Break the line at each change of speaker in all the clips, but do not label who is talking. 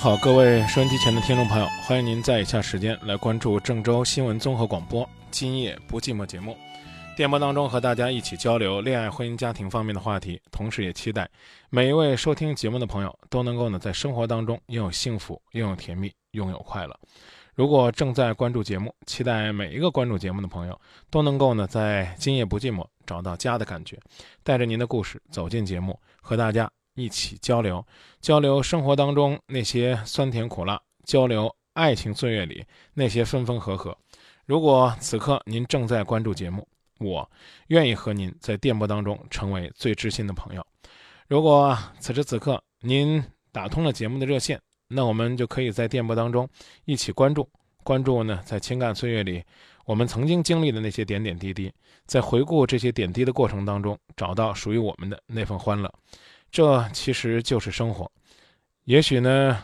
好，各位收音机前的听众朋友，欢迎您在以下时间来关注郑州新闻综合广播《今夜不寂寞》节目。电波当中和大家一起交流恋爱、婚姻、家庭方面的话题，同时也期待每一位收听节目的朋友都能够呢在生活当中拥有幸福、拥有甜蜜、拥有快乐。如果正在关注节目，期待每一个关注节目的朋友都能够呢在今夜不寂寞找到家的感觉，带着您的故事走进节目，和大家一起交流，交流生活当中那些酸甜苦辣，交流爱情岁月里那些分分合合。如果此刻您正在关注节目，我愿意和您在电波当中成为最知心的朋友。如果此时此刻您打通了节目的热线，那我们就可以在电波当中一起关注，关注呢在情感岁月里我们曾经经历的那些点点滴滴，在回顾这些点滴的过程当中，找到属于我们的那份欢乐。这其实就是生活，也许呢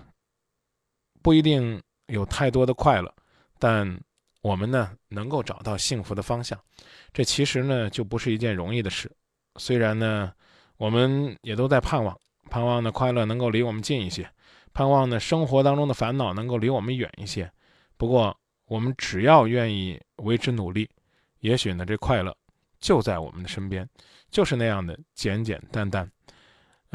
不一定有太多的快乐，但我们呢能够找到幸福的方向，这其实呢就不是一件容易的事。虽然呢我们也都在盼望，盼望呢快乐能够离我们近一些，盼望呢生活当中的烦恼能够离我们远一些。不过我们只要愿意为之努力，也许呢这快乐就在我们的身边，就是那样的简简单单。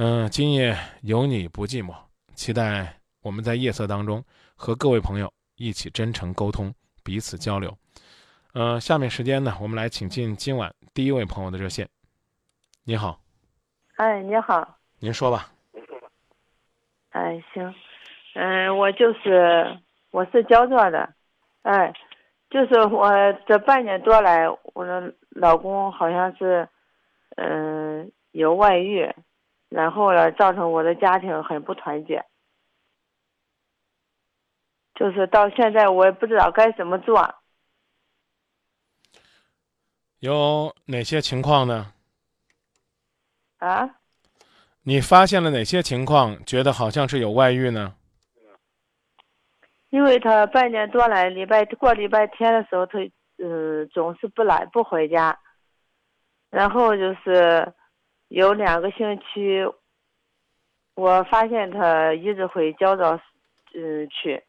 嗯、今夜有你不寂寞，期待我们在夜色当中和各位朋友一起真诚沟通，彼此交流。呃，下面时间呢，我们来请进今晚第一位朋友的热线。你好，
哎，你好，
您说吧。
哎，行，嗯，我就是我是焦作的，哎，就是我这半年多来，我的老公好像是，嗯、有外遇，然后呢，造成我的家庭很不团结，就是到现在我也不知道该怎么做，
有哪些情况呢？
啊，
你发现了哪些情况，觉得好像是有外遇呢？
因为他半年多来，礼拜过礼拜天的时候，他嗯总是不来不回家，然后就是有两个星期，我发现他一直回焦躁嗯去。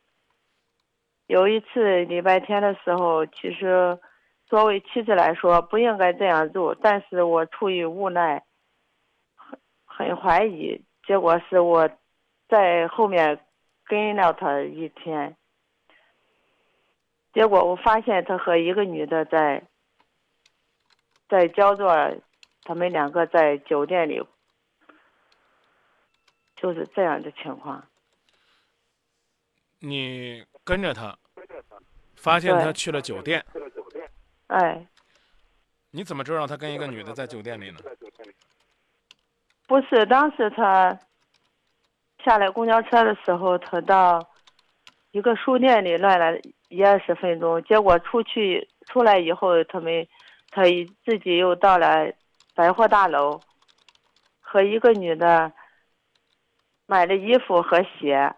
有一次礼拜天的时候，其实作为妻子来说不应该这样做，但是我出于无奈，很很怀疑，结果是我在后面。跟了他一天，结果我发现他和一个女的在在焦作，他们两个在酒店里，就是这样的情况。
你跟着他，发现他
对
去了酒店，
哎，
你怎么知道他跟一个女的在酒店里呢？
不是，当时他下来公交车的时候，他到一个书店里乱了一二十分钟，结果出去出来以后，他们他一自己又到了百货大楼，和一个女的买了衣服和鞋，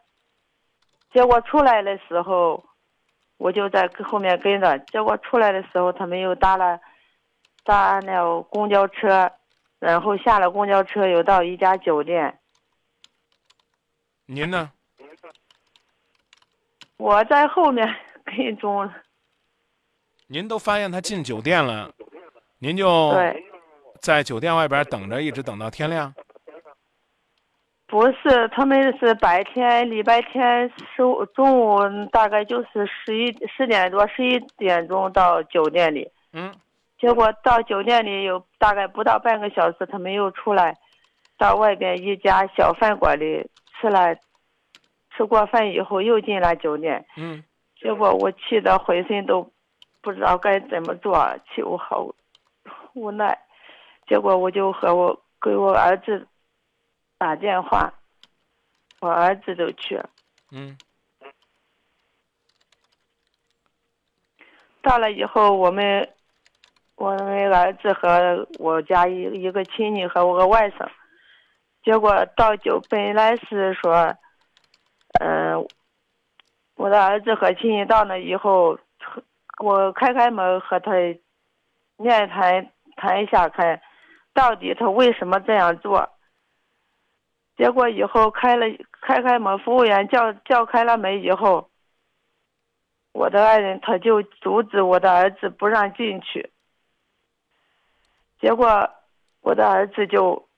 结果出来的时候，我就在后面跟着，结果出来的时候，他们又搭了搭了公交车。然后下了公交车，又到一家酒店。
您呢？
我在后面跟踪，
您都发现他进酒店了，您就
对，
在酒店外边等着，一直等到天亮。
不是，他们是白天礼拜天十五中午大概就是十一十点多十一点钟到酒店里，
嗯，
结果到酒店里有大概不到半个小时，他们又出来，到外边一家小饭馆里吃了，吃过饭以后又进了酒店，
嗯，
结果我气得浑身都不知道该怎么做，气我好无奈。结果我就和我给我儿子打电话，我儿子都去。
嗯
到了以后，我们我们儿子和我家一一个亲戚和我个外甥，结果到酒本来是说，嗯、我的儿子和亲戚到那以后，我开开门和他面谈谈一下，看到底他为什么这样做。结果以后开了开开门，服务员叫叫开了门以后，我的爱人他就阻止我的儿子不让进去。结果我的儿子就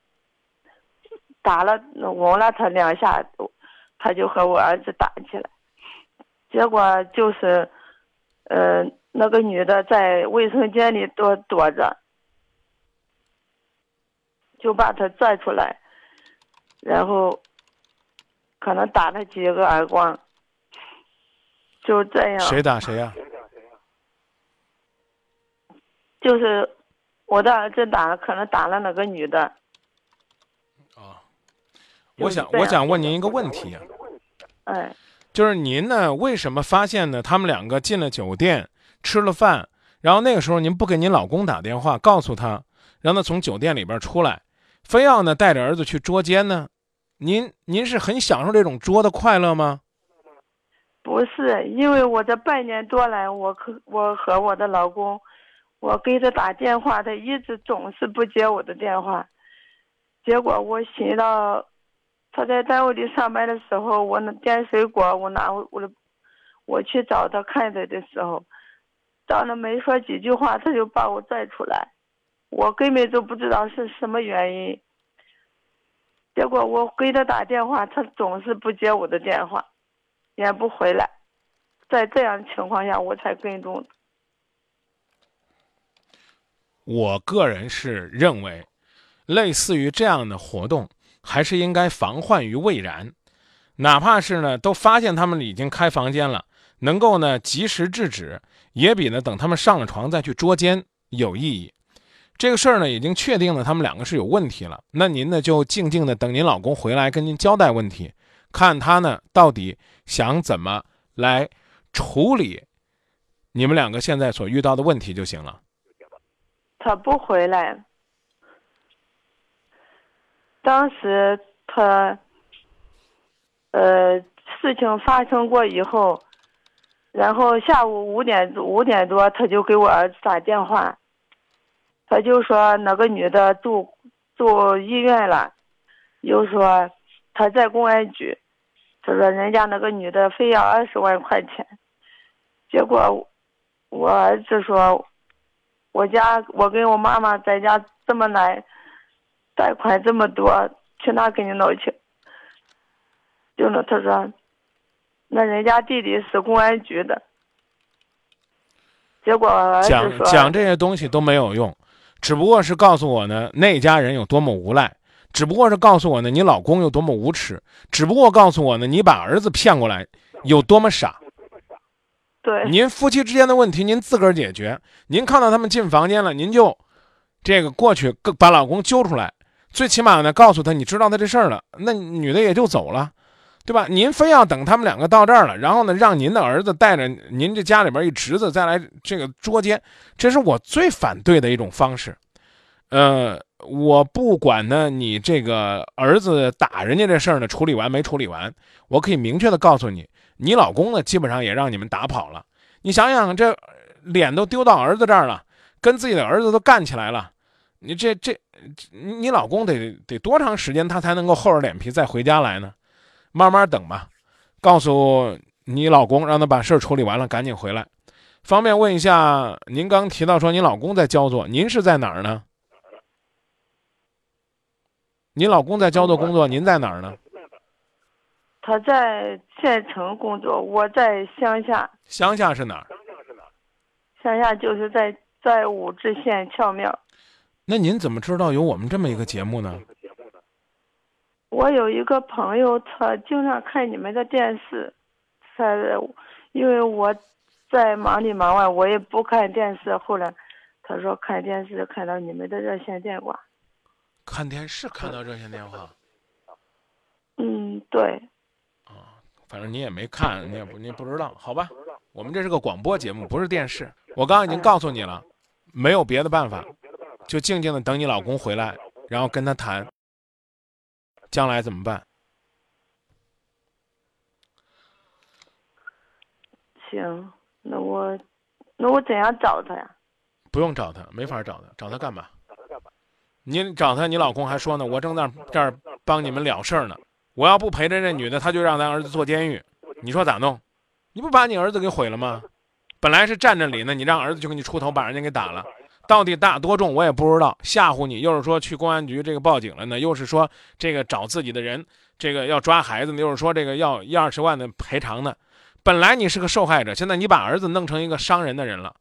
打了吻了他两下，他就和我儿子打起来。结果就是，呃，那个女的在卫生间里躲躲着，就把他拽出来，然后可能打了几个耳光，就这样。
谁打谁呀、
就是我的儿子打了，可能打了那个女的。
啊？
就是
我想我想问您一个问题啊，
哎，
就是您呢为什么发现呢他们两个进了酒店吃了饭，然后那个时候您不给您老公打电话告诉他，让他从酒店里边出来，非要呢带着儿子去捉奸呢？您您是很享受这种捉的快乐吗？
不是，因为我这半年多来，我和我和我的老公，我给他打电话，他一直总是不接我的电话。结果我寻到他在单位里上班的时候，我那点水果，我拿我的我去找他看他的时候，到那没说几句话，他就把我拽出来，我根本就不知道是什么原因。结果我给他打电话，他总是不接我的电话。也不回来，在这样情况下，我才跟踪。
我个人是认为，类似于这样的活动，还是应该防患于未然。哪怕是呢，都发现他们已经开房间了，能够呢及时制止，也比呢等他们上了床再去捉奸有意义。这个事儿呢，已经确定了他们两个是有问题了。那您呢，就静静的等您老公回来跟您交代问题，看他呢到底想怎么来处理你们两个现在所遇到的问题就行了。
他不回来。当时他，呃，事情发生过以后，然后下午五点五点多，他就给我儿子打电话，他就说那个女的住住医院了，又说他在公安局，他说人家那个女的非要二十万块钱，结果我儿子说。我家我跟我妈妈在家这么难，贷款这么多，去哪给你弄去？就那他说，那人家弟弟是公安局的，结果
讲，讲这些东西都没有用，只不过是告诉我呢，那家人有多么无赖，只不过是告诉我呢，你老公有多么无耻，只不过告诉我呢，你把儿子骗过来有多么傻。
对
您夫妻之间的问题，您自个儿解决。您看到他们进房间了，您就这个过去把老公揪出来，最起码呢，告诉他你知道他这事儿了，那女的也就走了，对吧？您非要等他们两个到这儿了，然后呢，让您的儿子带着您这家里边一侄子再来这个捉奸，这是我最反对的一种方式。呃，我不管呢，你这个儿子打人家这事儿呢处理完没处理完，我可以明确的告诉你，你老公呢基本上也让你们打跑了。你想想，这脸都丢到儿子这儿了，跟自己的儿子都干起来了，你这这，你你老公得得多长时间他才能够厚着脸皮再回家来呢？慢慢等吧，告诉你老公，让他把事儿处理完了，赶紧回来。方便问一下，您刚提到说您老公在焦作，您是在哪儿呢？您老公在焦作工作，您在哪儿呢？
他在县城工作，我在乡下，
乡下是哪儿？
乡下就是在在武陟县翘庙。
那您怎么知道有我们这么一个节目呢？
我有一个朋友，他经常看你们的电视，他因为我在忙里忙外，我也不看电视。后来，他说看电视看到你们的热线电话。
看电视看到热线电话，
嗯，对，
啊，反正你也没看，你也不你也不知道，好吧？我们这是个广播节目，不是电视。我刚刚已经告诉你了，没有别的办法，就静静的等你老公回来，然后跟他谈，将来怎么办？
行，那我那我怎样找他呀？
不用找他，没法找他，找他干嘛？找他干嘛你找他，你老公还说呢，我正在这儿帮你们了事儿呢。我要不陪着这女的，他就让咱儿子坐监狱。你说咋弄？你不把你儿子给毁了吗？本来是站着理呢，你让儿子就给你出头，把人家给打了。到底大多重我也不知道，吓唬你，又是说去公安局这个报警了呢，又是说这个找自己的人，这个要抓孩子呢，又是说这个要一二十万的赔偿呢。本来你是个受害者，现在你把儿子弄成一个伤人的人了。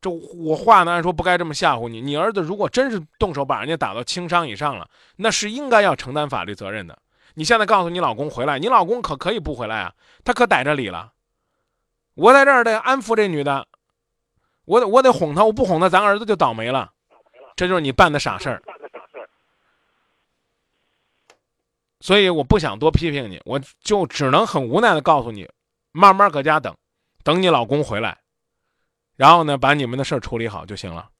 这我话呢，按说不该这么吓唬你。你儿子如果真是动手把人家打到轻伤以上了，那是应该要承担法律责任的。你现在告诉你老公回来，你老公可可以不回来啊？他可逮着理了。我在这儿得安抚这女的，我得我得哄他，我不哄他，咱儿子就倒霉了。这就是你办的傻事儿。所以我不想多批评你，我就只能很无奈的告诉你，慢慢搁家等，等你老公回来。然后呢，把你们的事儿处理好就行了，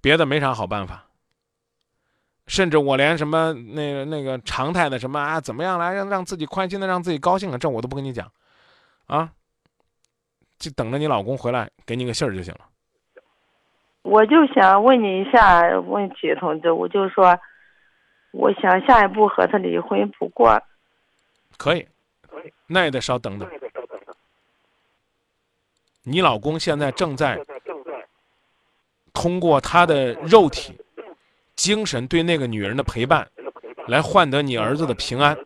别的没啥好办法。甚至我连什么那个那个常态的什么啊，怎么样来让让自己宽心的，让自己高兴的，这我都不跟你讲，啊，就等着你老公回来给你个信儿就行了。
我就想问你一下问题，同志，我就说，我想下一步和他离婚，不过，
可以，那也得稍等等。你老公现在正在通过他的肉体、精神对那个女人的陪伴，来换得你儿子的平安。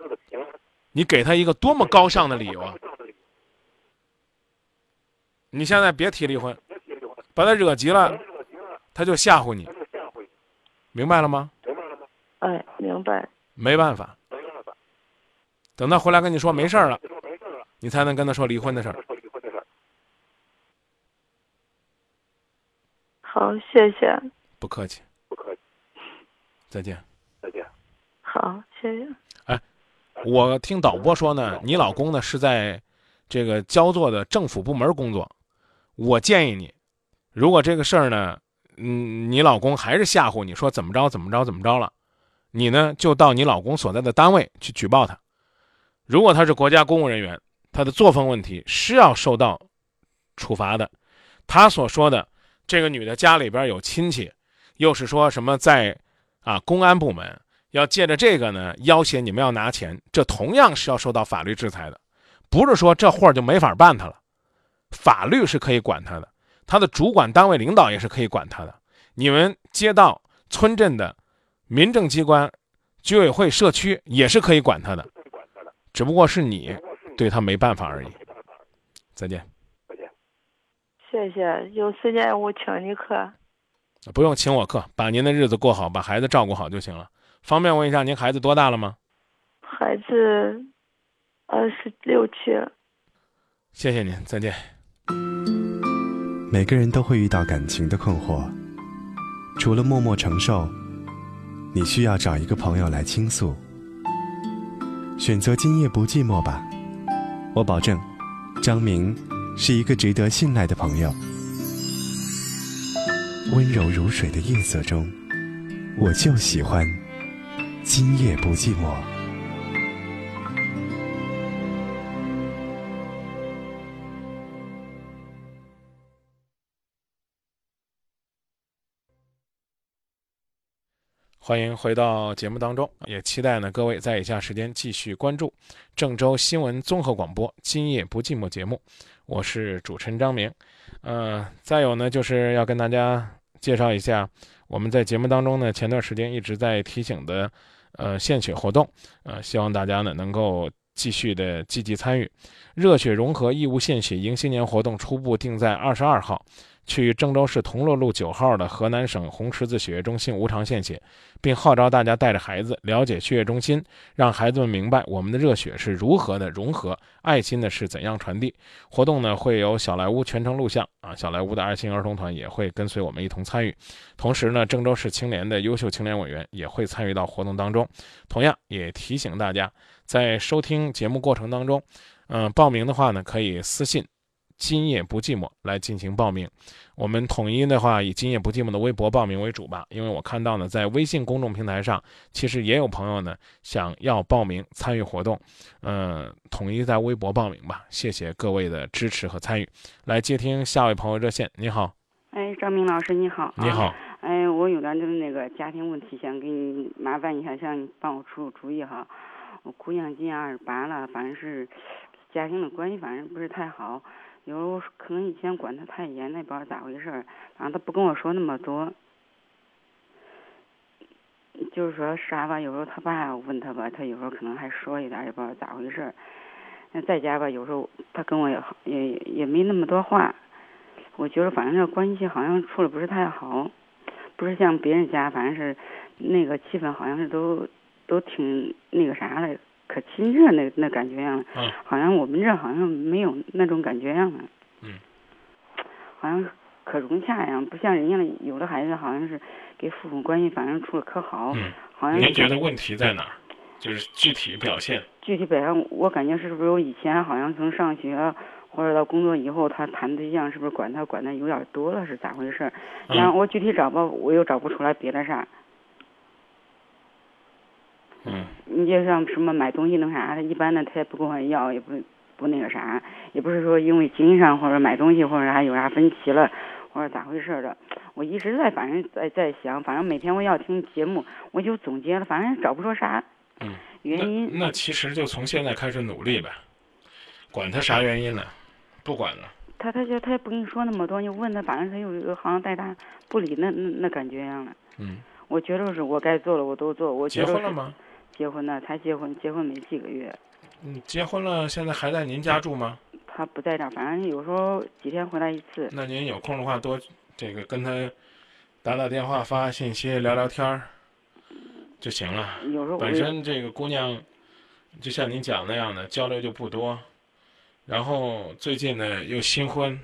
你给他一个多么高尚的理由啊！你现在别提离婚，把他惹急了，他就吓唬你，明白了吗？
哎，明白。
没办法，等他回来跟你说没事儿了，你才能跟他说离婚的事儿。
好，谢谢。
不客气，
不客气。
再见，
再见。
好，谢谢。
哎，我听导播说呢，你老公呢是在这个焦作的政府部门工作。我建议你，如果这个事儿呢，嗯，你老公还是吓唬你说怎么着怎么着怎么着了，你呢就到你老公所在的单位去举报他。如果他是国家公务人员，他的作风问题是要受到处罚的。他所说的。这个女的家里边有亲戚，又是说什么在，啊，公安部门要借着这个呢要挟你们要拿钱，这同样是要受到法律制裁的，不是说这货就没法办他了，法律是可以管他的，他的主管单位领导也是可以管他的，你们街道、村镇的民政机关、居委会、社区也是可以管他的，只不过是你对他没办法而已。再见。
再见谢谢，有时间我请你客。
不用请我客，把您的日子过好，把孩子照顾好就行了。方便问一下，您孩子多大了吗？
孩子二十六七。
谢谢您，再见。
每个人都会遇到感情的困惑，除了默默承受，你需要找一个朋友来倾诉。选择今夜不寂寞吧，我保证，张明。是一个值得信赖的朋友。温柔如水的夜色中，我就喜欢今夜不寂寞。
欢迎回到节目当中，也期待呢各位在以下时间继续关注郑州新闻综合广播《今夜不寂寞》节目。我是主持人张明，呃，再有呢，就是要跟大家介绍一下我们在节目当中呢，前段时间一直在提醒的，呃，献血活动，呃，希望大家呢能够继续的积极参与。热血融合义务献血迎新年活动初步定在二十二号，去郑州市同乐路九号的河南省红十字血液中心无偿献血，并号召大家带着孩子了解血液中心，让孩子们明白我们的热血是如何的融合，爱心呢是怎样传递。活动呢会有小莱坞全程录像啊，小莱坞的爱心儿童团也会跟随我们一同参与。同时呢，郑州市青联的优秀青年委员也会参与到活动当中。同样也提醒大家，在收听节目过程当中。嗯，报名的话呢，可以私信“今夜不寂寞”来进行报名。我们统一的话以“今夜不寂寞”的微博报名为主吧，因为我看到呢，在微信公众平台上，其实也有朋友呢想要报名参与活动。嗯，统一在微博报名吧。谢谢各位的支持和参与。来接听下位朋友热线，你好。
哎，张明老师你好。
你好。
哎，我有点那个家庭问题，想给你麻烦一下，想你帮我出出主意哈。我姑娘今年二十八了，反正是。家庭的关系反正不是太好，有时候可能以前管他太严，那不知道咋回事儿。反正他不跟我说那么多，就是说啥吧，有时候他爸问他吧，他有时候可能还说一点，也不知道咋回事儿。那在家吧，有时候他跟我也也也没那么多话。我觉得反正这关系好像处的不是太好，不是像别人家，反正是那个气氛好像是都都挺那个啥的。可亲热那那感觉样，嗯，好像我们这好像没有那种感觉样了，
嗯，
好像可融洽一样，不像人家有的孩子好像是跟父母关系反正处的可好，
嗯，
好像
您觉得问题在哪儿？就是具体表现。
具体表现，我感觉是不是我以前好像从上学或者到工作以后，他谈对象是不是管他管的有点多了，是咋回事？然后我具体找吧，我又找不出来别的啥。
嗯，
你就像什么买东西那啥的，一般的他也不跟我要，也不不那个啥，也不是说因为经济上或者买东西或者啥有啥分歧了，或者咋回事的。我一直在反正在在想，反正每天我要听节目，我就总结了，反正找不出啥原因。
那其实就从现在开始努力呗，管他啥原因了，不管了。
他他就他也不跟你说那么多，你问他，反正他又好像带他不理那那那感觉样了。
嗯，
我觉得是我该做的我都做，我
结婚了吗？
结婚了，才结婚，结婚没几个月。
嗯，结婚了，现在还在您家住吗？
他不在这儿，反正有时候几天回来一次。
那您有空的话，多这个跟他打打电话、发信息、聊聊天儿就行了。
有时候
本身这个姑娘，就像您讲那样的交流就不多，然后最近呢又新婚，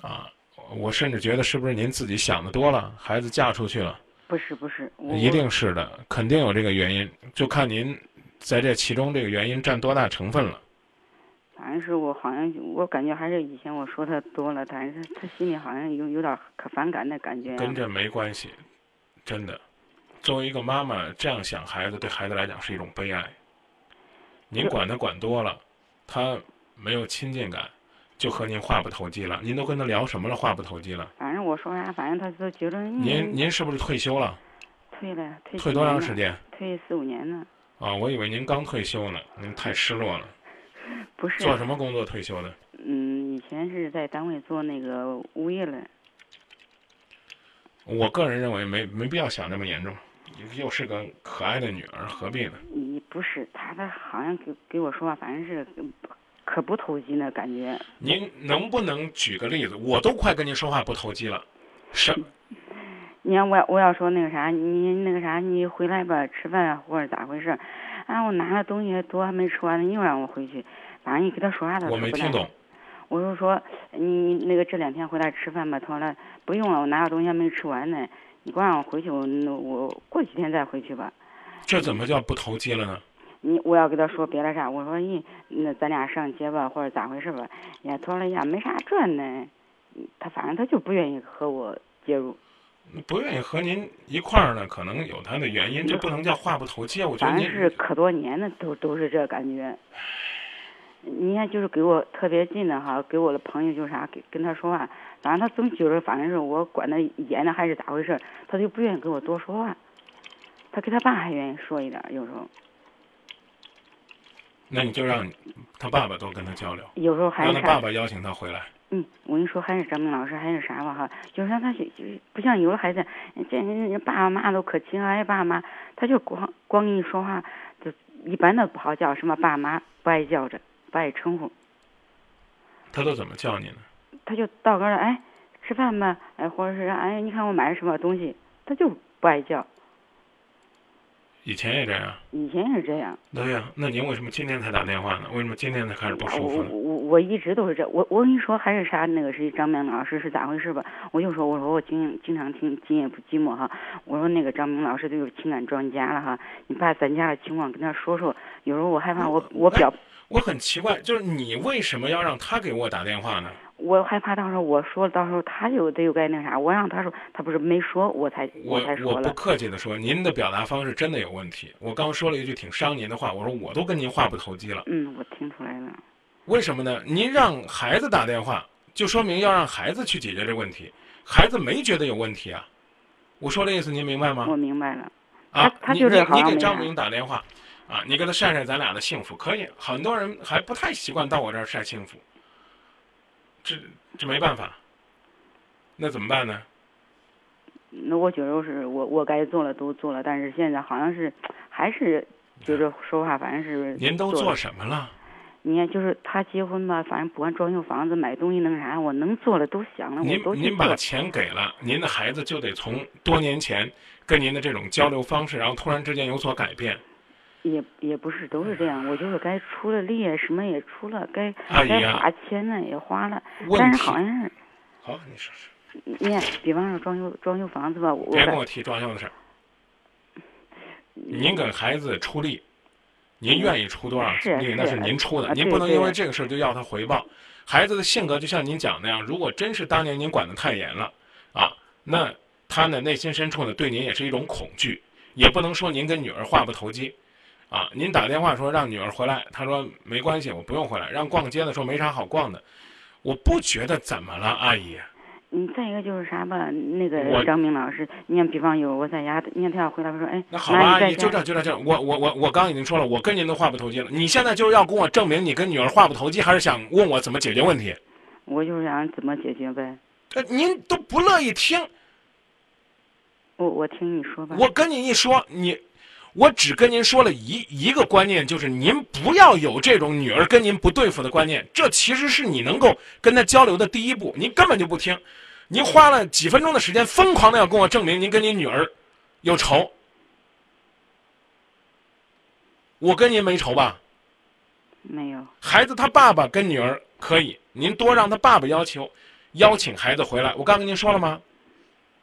啊，我甚至觉得是不是您自己想的多了，孩子嫁出去了。
不是不是，
一定是的，肯定有这个原因，就看您在这其中这个原因占多大成分了。
反正是我好像我感觉还是以前我说他多了，但是他心里好像有有点可反感的感觉。
跟这没关系，真的。作为一个妈妈这样想孩子，对孩子来讲是一种悲哀。您管他管多了，他没有亲近感。就和您话不投机了，您都跟他聊什么了？话不投机了。
反正我说啥，反正他都觉得。
您您是不是退休了？
退了，退。
退多长时间？
退四五年了。
啊，我以为您刚退休呢，您太失落了。
不是。
做什么工作退休的？
嗯，以前是在单位做那个物业的。
我个人认为没没必要想那么严重，又是个可爱的女儿，何必呢？
你不是他，他好像给给我说话，反正是。可不投机呢，感觉。
您能不能举个例子？我都快跟您说话不投机了，什？
你看我我要说那个啥，你那个啥，你回来吧，吃饭啊，或者咋回事？啊，我拿了东西多还没吃完呢，你又让我回去，反正你跟他说啥他
我没听懂。
我就说你那个这两天回来吃饭吧，他说了不用了，我拿了东西还没吃完呢，你光让我回去，我我过几天再回去吧。
这怎么叫不投机了呢？
你我要跟他说别的啥，我说你那咱俩上街吧，或者咋回事吧？也，他说了呀，没啥转呢。他反正他就不愿意和我介入。
不愿意和您一块儿呢，可能有他的原因，这不能叫话不投机。我觉得
反正是可多年的，都都是这感觉。你看，就是给我特别近的哈，给我的朋友就啥，跟跟他说话，反正他总觉得反正是我管的严呢，还是咋回事？他就不愿意跟我多说话。他跟他爸还愿意说一点，有时候。
那你就让他爸爸多跟他交流，
有时候还
让他爸爸邀请他回来。
嗯，我跟你说，还是张明老师，还是啥吧哈，就是让他就不像有的孩子，这人爸爸妈妈都可亲了，哎，爸爸妈，他就光光跟你说话，就一般的不好叫，什么爸妈不爱叫着，不爱称呼。
他都怎么叫你呢？
他就到个了，哎，吃饭吧，哎，或者是哎，你看我买了什么东西，他就不爱叫。
以前也这样，
以前也是这样。
对呀，那您为什么今天才打电话呢？为什么今天才开始不舒服
我
呢？
我我一直都是这，我我跟你说还是啥那个谁张明老师是咋回事吧？我就说我说我经经常听今夜不寂寞哈，我说那个张明老师都有情感专家了哈，你把咱家的情况跟他说说，有时候我害怕我我表
我很奇怪，就是你为什么要让他给我打电话呢？
我害怕到时候我说到时候他就得又该那啥，我让他说他不是没说我才
我
才说
我不，客气的说，您的表达方式真的有问题。我刚说了一句挺伤您的话，我说我都跟您话不投机了，
嗯，我听出来了，
为什么呢？您让孩子打电话，就说明要让孩子去解决这个问题，孩子没觉得有问题啊。我说的意思您明白吗？
我明白了，
啊，
他他就是
你给张明打电话，啊，你给他晒晒咱俩的幸福，可以。很多人还不太习惯到我这儿晒幸福，这这没办法，那怎么办呢？
那我觉得是我我该做了都做了，但是现在好像是还是觉着说话反正是
您都做什么了？
你看，就是他结婚吧，反正不管装修房子、买东西那个啥，我能做的都想了，
您把。钱给了，您的孩子就得从多年前跟您的这种交流方式，然后突然之间有所改变。
也也不是都是这样，我就是该出了力，什么也出了，该该
阿姨啊
花钱呢也花了，
问
但是好像是，
好，你说说，
你看，比方说装修装修房子吧，我
别跟我提装修的事儿。您给孩子出力，您愿意出多少力那是您出的，您不能因为这个事儿就要他回报。孩子的性格就像您讲那样，如果真是当年您管得太严了啊，那他呢内心深处呢对您也是一种恐惧，也不能说您跟女儿话不投机。啊，您打电话说让女儿回来，她说没关系，我不用回来。让逛街的说没啥好逛的，我不觉得怎么了，阿姨。
嗯，再一个就是啥吧，那个张明老师，你看，比方有我在家，你看他要回来，我说，哎，
那好吧，阿姨，就这就这就这，我我我我刚已经说了，我跟您都话不投机了。你现在就是要跟我证明你跟女儿话不投机，还是想问我怎么解决问题？
我就是想怎么解决呗。
呃您都不乐意听，
我我听你说吧。
我跟你一说，你，我只跟您说了一一个观念，就是您不要有这种女儿跟您不对付的观念，这其实是你能够跟她交流的第一步。您根本就不听，您花了几分钟的时间，疯狂的要跟我证明您跟您女儿有仇。我跟您没仇吧？
没有，
孩子他爸爸跟女儿可以，您多让他爸爸要求，邀请孩子回来。我刚跟您说了吗？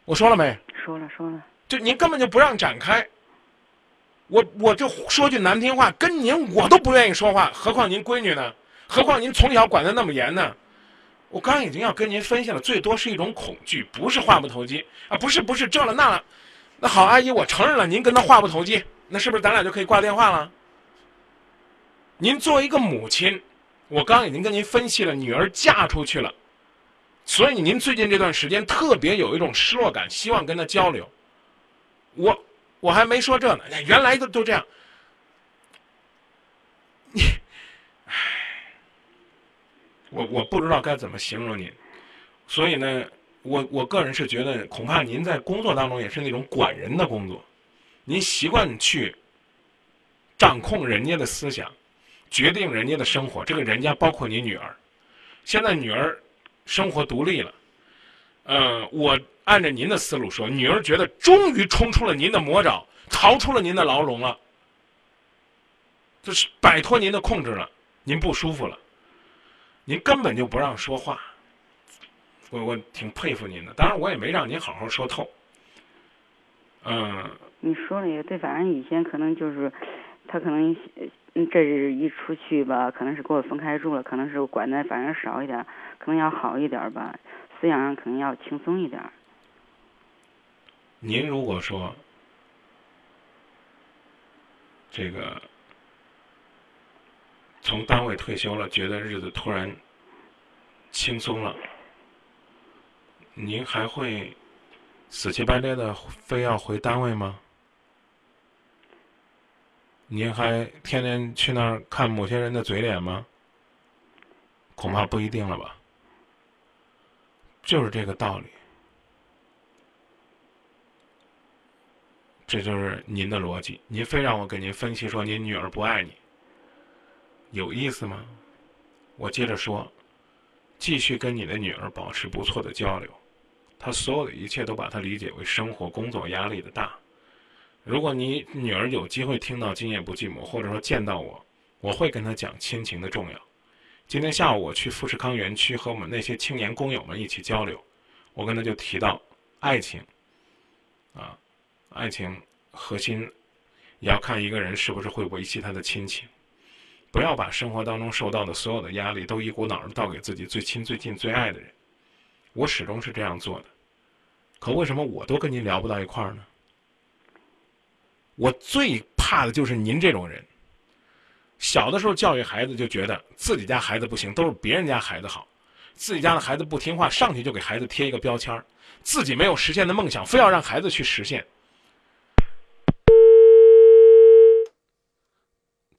我说了没？
说了说了，
就您根本就不让展开。我我就说句难听话，跟您我都不愿意说话，何况您闺女呢？何况您从小管得那么严呢？我刚已经要跟您分析了，最多是一种恐惧，不是话不投机啊，不是不是这了那了。那好，阿姨，我承认了，您跟他话不投机，那是不是咱俩就可以挂电话了？您作为一个母亲，我刚刚已经跟您分析了，女儿嫁出去了，所以您最近这段时间特别有一种失落感，希望跟她交流。我我还没说这呢，原来都都这样。你，唉，我我不知道该怎么形容您，所以呢，我我个人是觉得，恐怕您在工作当中也是那种管人的工作，您习惯去掌控人家的思想，决定人家的生活，这个人家包括你女儿。现在女儿生活独立了，呃，我按照您的思路说，女儿觉得终于冲出了您的魔爪，逃出了您的牢笼了，就是摆脱您的控制了，您不舒服了，您根本就不让说话。我我挺佩服您的，当然我也没让您好好说透。嗯，
你说了也对，反正以前可能就是，他可能这是一出去吧，可能是跟我分开住了，可能是管的反正少一点，可能要好一点吧，思想上可能要轻松一点。
您如果说这个从单位退休了，觉得日子突然轻松了，您还会死乞白赖的非要回单位吗？您还天天去那儿看某些人的嘴脸吗？恐怕不一定了吧。就是这个道理。这就是您的逻辑，您非让我给您分析说您女儿不爱你，有意思吗？我接着说，继续跟你的女儿保持不错的交流，她所有的一切都把它理解为生活工作压力的大。如果你女儿有机会听到《今夜不寂寞》，或者说见到我，我会跟她讲亲情的重要。今天下午我去富士康园区和我们那些青年工友们一起交流，我跟他就提到爱情，啊，爱情核心也要看一个人是不是会维系他的亲情，不要把生活当中受到的所有的压力都一股脑儿倒给自己最亲最近最爱的人。我始终是这样做的，可为什么我都跟您聊不到一块儿呢？我最怕的就是您这种人。小的时候教育孩子就觉得自己家孩子不行，都是别人家孩子好，自己家的孩子不听话，上去就给孩子贴一个标签儿，自己没有实现的梦想，非要让孩子去实现。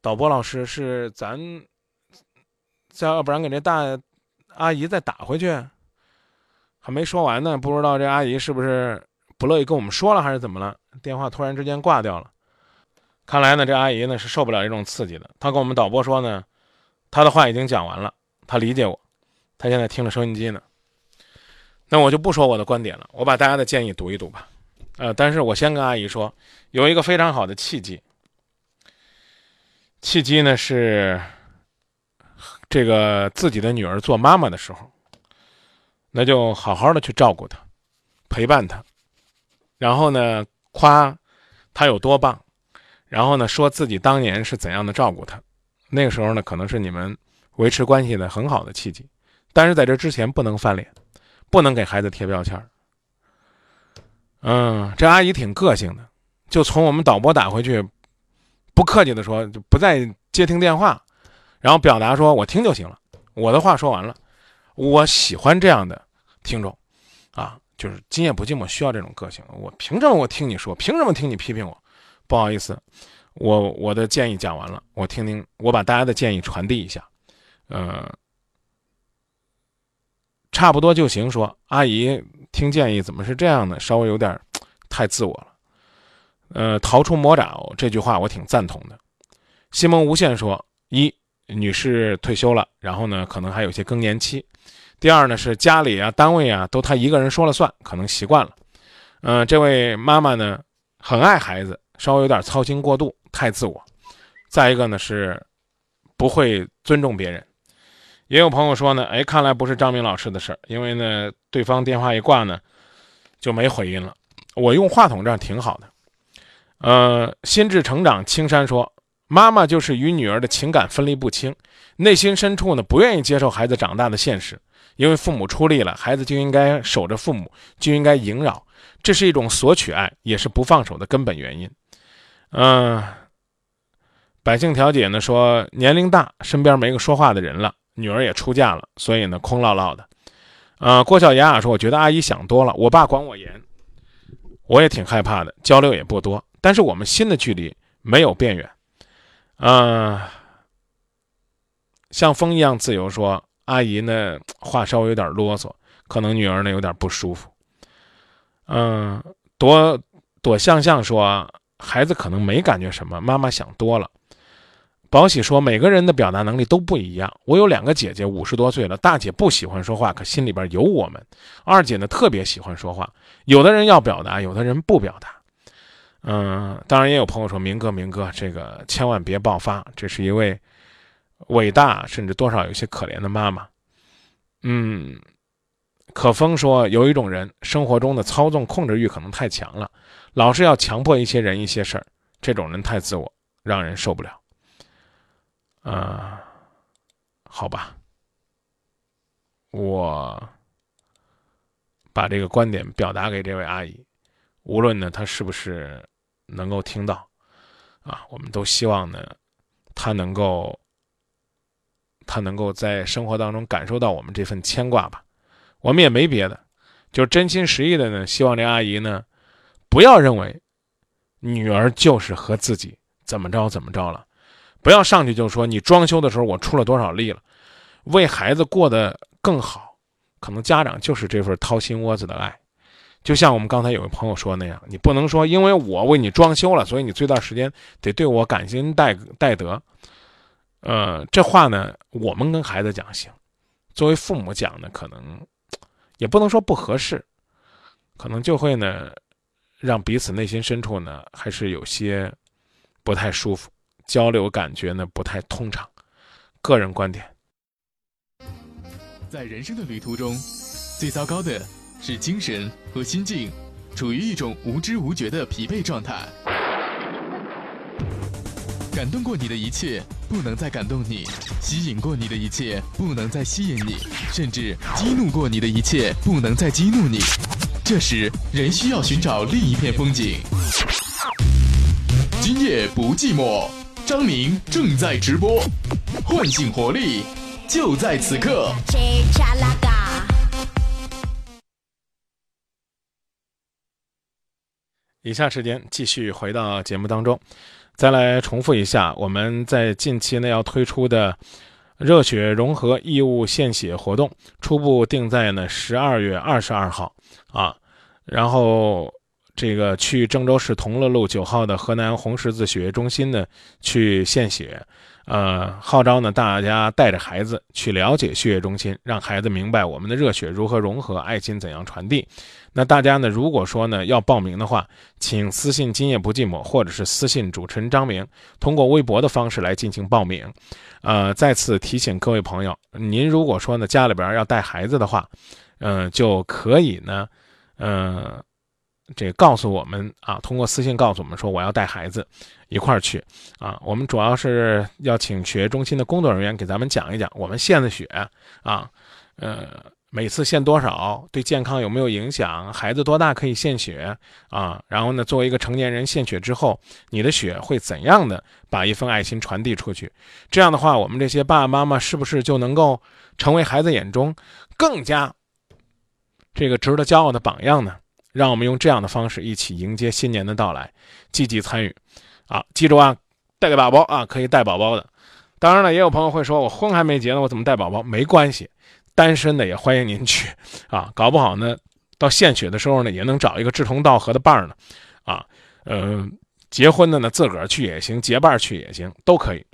导播老师是咱，再要不然给这大阿姨再打回去，还没说完呢，不知道这阿姨是不是不乐意跟我们说了，还是怎么了？电话突然之间挂掉了。看来呢，这阿姨呢是受不了这种刺激的。她跟我们导播说呢，她的话已经讲完了，她理解我，她现在听着收音机呢。那我就不说我的观点了，我把大家的建议读一读吧。呃，但是我先跟阿姨说，有一个非常好的契机，契机呢是这个自己的女儿做妈妈的时候，那就好好的去照顾她，陪伴她，然后呢夸她有多棒。然后呢，说自己当年是怎样的照顾他，那个时候呢，可能是你们维持关系的很好的契机，但是在这之前不能翻脸，不能给孩子贴标签嗯，这阿姨挺个性的，就从我们导播打回去，不客气的说，就不再接听电话，然后表达说我听就行了，我的话说完了，我喜欢这样的听众，啊，就是今夜不寂寞需要这种个性，我凭什么我听你说，凭什么听你批评我？不好意思，我我的建议讲完了，我听听，我把大家的建议传递一下，呃，差不多就行。说阿姨听建议怎么是这样的？稍微有点太自我了。呃，逃出魔爪这句话我挺赞同的。西蒙无限说：一，女士退休了，然后呢，可能还有些更年期；第二呢，是家里啊、单位啊都她一个人说了算，可能习惯了。嗯，这位妈妈呢，很爱孩子。稍微有点操心过度，太自我。再一个呢是，不会尊重别人。也有朋友说呢，哎，看来不是张明老师的事儿，因为呢，对方电话一挂呢，就没回音了。我用话筒这样挺好的。呃，心智成长青山说，妈妈就是与女儿的情感分离不清，内心深处呢不愿意接受孩子长大的现实，因为父母出力了，孩子就应该守着父母，就应该萦绕，这是一种索取爱，也是不放手的根本原因。嗯，百姓调解呢说年龄大，身边没个说话的人了，女儿也出嫁了，所以呢空落落的。呃，郭小雅说，我觉得阿姨想多了，我爸管我严，我也挺害怕的，交流也不多，但是我们心的距离没有变远。嗯，像风一样自由说，阿姨呢话稍微有点啰嗦，可能女儿呢有点不舒服。嗯，朵朵向向说。孩子可能没感觉什么，妈妈想多了。宝喜说，每个人的表达能力都不一样。我有两个姐姐，五十多岁了，大姐不喜欢说话，可心里边有我们；二姐呢，特别喜欢说话。有的人要表达，有的人不表达。嗯，当然也有朋友说，明哥，明哥，这个千万别爆发。这是一位伟大，甚至多少有些可怜的妈妈。嗯。可风说，有一种人生活中的操纵控制欲可能太强了，老是要强迫一些人一些事儿，这种人太自我，让人受不了。啊，好吧，我把这个观点表达给这位阿姨，无论呢她是不是能够听到，啊，我们都希望呢她能够，她能够在生活当中感受到我们这份牵挂吧。我们也没别的，就真心实意的呢。希望这阿姨呢，不要认为女儿就是和自己怎么着怎么着了，不要上去就说你装修的时候我出了多少力了，为孩子过得更好，可能家长就是这份掏心窝子的爱。就像我们刚才有个朋友说那样，你不能说因为我为你装修了，所以你这段时间得对我感心戴戴德。呃，这话呢，我们跟孩子讲行，作为父母讲呢，可能。也不能说不合适，可能就会呢，让彼此内心深处呢还是有些不太舒服，交流感觉呢不太通畅。个人观点，
在人生的旅途中，最糟糕的是精神和心境处于一种无知无觉的疲惫状态。感动过你的一切不能再感动你，吸引过你的一切不能再吸引你，甚至激怒过你的一切不能再激怒你。这时，人需要寻找另一片风景。今夜不寂寞，张明正在直播，唤醒活力，就在此刻。
以下时间继续回到节目当中，再来重复一下我们在近期呢要推出的热血融合义务献血活动，初步定在呢十二月二十二号啊，然后这个去郑州市同乐路九号的河南红十字血液中心呢去献血，呃，号召呢大家带着孩子去了解血液中心，让孩子明白我们的热血如何融合，爱心怎样传递。那大家呢？如果说呢要报名的话，请私信“今夜不寂寞”或者是私信主持人张明，通过微博的方式来进行报名。呃，再次提醒各位朋友，您如果说呢家里边要带孩子的话，嗯，就可以呢，嗯，这告诉我们啊，通过私信告诉我们说我要带孩子一块儿去啊。我们主要是要请血液中心的工作人员给咱们讲一讲我们献的血啊，呃。每次献多少，对健康有没有影响？孩子多大可以献血啊？然后呢，作为一个成年人献血之后，你的血会怎样的把一份爱心传递出去？这样的话，我们这些爸爸妈妈是不是就能够成为孩子眼中更加这个值得骄傲的榜样呢？让我们用这样的方式一起迎接新年的到来，积极参与啊！记住啊，带个宝宝啊，可以带宝宝的。当然了，也有朋友会说，我婚还没结呢，我怎么带宝宝？没关系。单身的也欢迎您去，啊，搞不好呢，到献血的时候呢，也能找一个志同道合的伴儿呢，啊，呃，结婚的呢，自个儿去也行，结伴去也行，都可以。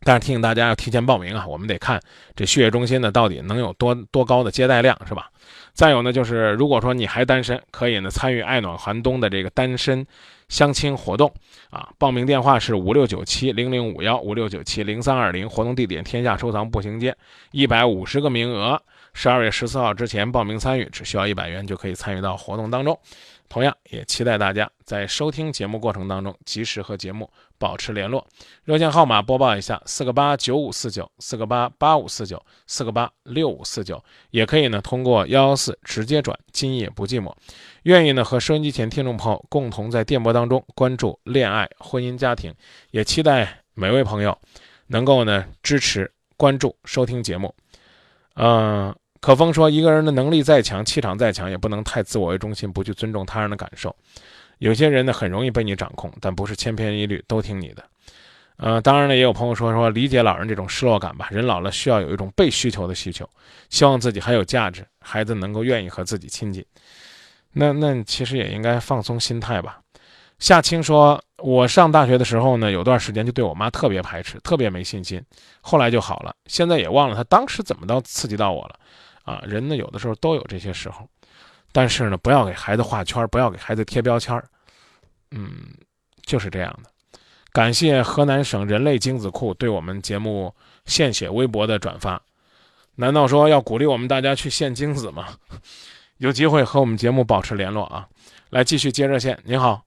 但是提醒大家要提前报名啊，我们得看这血液中心呢到底能有多多高的接待量，是吧？再有呢，就是如果说你还单身，可以呢参与爱暖寒冬的这个单身。相亲活动啊，报名电话是五六九七零零五幺五六九七零三二零，活动地点天下收藏步行街，一百五十个名额，十二月十四号之前报名参与，只需要一百元就可以参与到活动当中。同样也期待大家在收听节目过程当中及时和节目保持联络。热线号码播报一下：四个八九五四九，四个八八五四九，四个八六五四九。也可以呢通过幺幺四直接转。今夜不寂寞，愿意呢和收音机前听众朋友共同在电波当中关注恋爱、婚姻、家庭。也期待每位朋友能够呢支持、关注、收听节目。嗯。可风说：“一个人的能力再强，气场再强，也不能太自我为中心，不去尊重他人的感受。有些人呢，很容易被你掌控，但不是千篇一律都听你的。呃，当然了，也有朋友说说理解老人这种失落感吧。人老了，需要有一种被需求的需求，希望自己还有价值，孩子能够愿意和自己亲近。那那其实也应该放松心态吧。”夏青说：“我上大学的时候呢，有段时间就对我妈特别排斥，特别没信心，后来就好了。现在也忘了她当时怎么到刺激到我了。”啊，人呢有的时候都有这些时候，但是呢，不要给孩子画圈，不要给孩子贴标签嗯，就是这样的。感谢河南省人类精子库对我们节目献血微博的转发。难道说要鼓励我们大家去献精子吗？有机会和我们节目保持联络啊！来继续接热线。您好，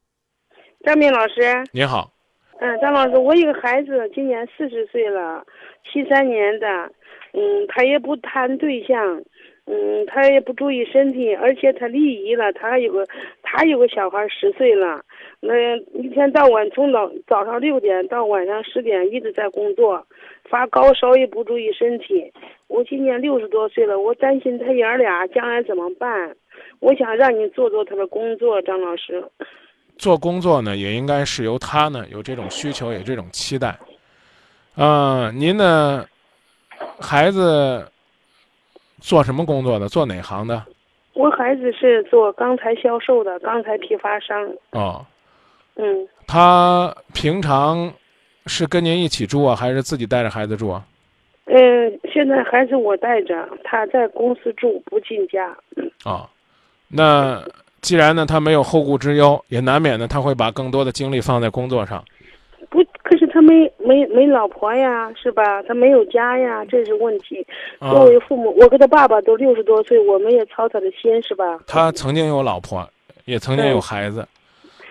张明老师。
您好。
嗯，张老师，我有个孩子今年四十岁了，七三年的，嗯，他也不谈对象。嗯，他也不注意身体，而且他离异了。他还有个，他有个小孩十岁了。那一天到晚从早早上六点到晚上十点一直在工作，发高烧也不注意身体。我今年六十多岁了，我担心他爷儿俩将来怎么办。我想让你做做他的工作，张老师。
做工作呢，也应该是由他呢有这种需求，有这种期待。嗯，您的孩子。做什么工作的？做哪行的？
我孩子是做钢材销售的，钢材批发商。
哦，
嗯。
他平常是跟您一起住啊，还是自己带着孩子住啊？
嗯，现在孩子我带着，他在公司住，不进家。
啊，那既然呢他没有后顾之忧，也难免呢他会把更多的精力放在工作上。
不，可是他没没没老婆呀，是吧？他没有家呀，这是问题。
啊
作为父母，我跟他爸爸都六十多岁，我们也操他的心，是吧？
他曾经有老婆，也曾经有
嗯
孩子。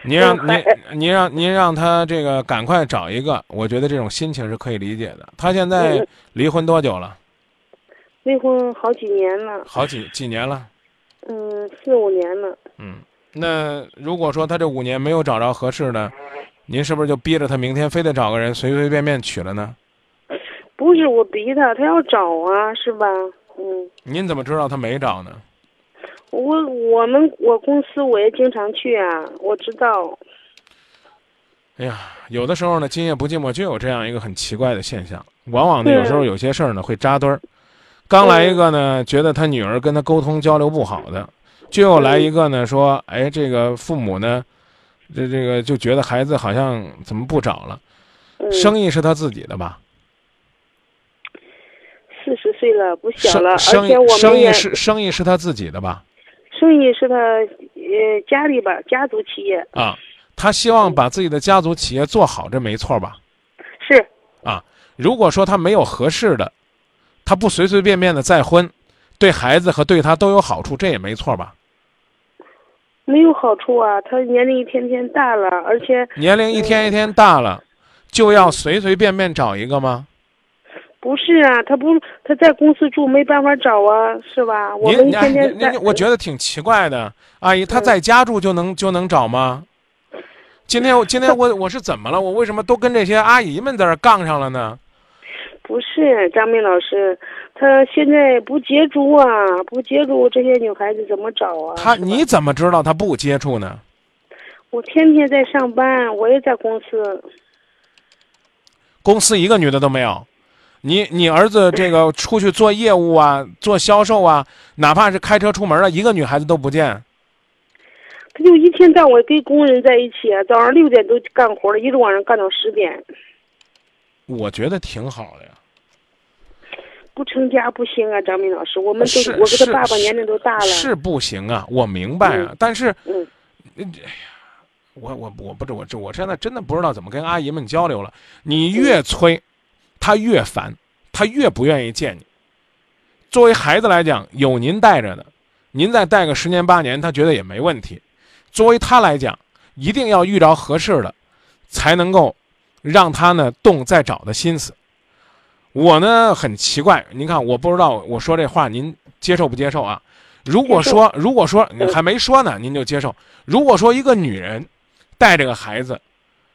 您让您您让您让他这个赶快找一个，我觉得这种心情是可以理解的。他现在
嗯
离婚多久了？
离婚好几年了，
好几几年了。
嗯，四五年了。
嗯，那如果说他这五年没有找着合适的，您是不是就逼着他明天非得找个人随随便便娶了呢？
不是我逼他，他要找啊，是吧？嗯，
您怎么知道他没找呢？
我我们我公司我也经常去啊，我知道。
哎呀，有的时候呢，今夜不寂寞就有这样一个很奇怪的现象，往往呢，有时候有些事儿呢会扎堆儿。刚来一个呢，觉得他女儿跟他沟通交流不好的，就又来一个呢，说，哎，这个父母呢，这这个就觉得孩子好像怎么不找了？
嗯，
生意是他自己的吧？
四十岁了，不小了，而
生
且我
意生意是生意是他自己的吧？
生意是他呃家里吧，家族企业
啊，他希望把自己的家族企业做好，这没错吧？
是
啊，如果说他没有合适的，他不随随便便的再婚，对孩子和对他都有好处，这也没错吧？
没有好处啊。他年龄一天天大了，而且
年龄一天一天大了，就要随随便便找一个吗？
不是啊，他不他在公司住没办法找啊，是吧？我们天天在
您，我觉得挺奇怪的，阿姨，他在家住就能就能找吗？今天我 今天我我是怎么了？我为什么都跟这些阿姨们在这杠上了呢？
不是张明老师，他现在不接触啊，不接触这些女孩子怎么找啊？
他你怎么知道他不接触呢？
我天天在上班，我也在公司。
公司一个女的都没有。你你儿子这个出去做业务啊，做销售啊，哪怕是开车出门了，一个女孩子都不见。
他就一天到晚跟工人在一起，早上六点都干活了，一直晚上干到十点，
我觉得挺好的呀。
不成家不行啊，张明老师，我们都
是
我跟他爸爸年龄都大了，
是不行啊，我明白啊，但是，
嗯
哎呀，我我我不知我这我现在真的不知道怎么跟阿姨们交流了。你越催，他越烦，他越不愿意见你。作为孩子来讲，有您带着的，您再带个十年八年，他觉得也没问题。作为他来讲，一定要遇着合适的，才能够让他呢动再找的心思。我呢很奇怪，您看，我不知道我说这话您接受不接受啊？如果说如果说你还没说呢，您就接受。如果说一个女人带着个孩子，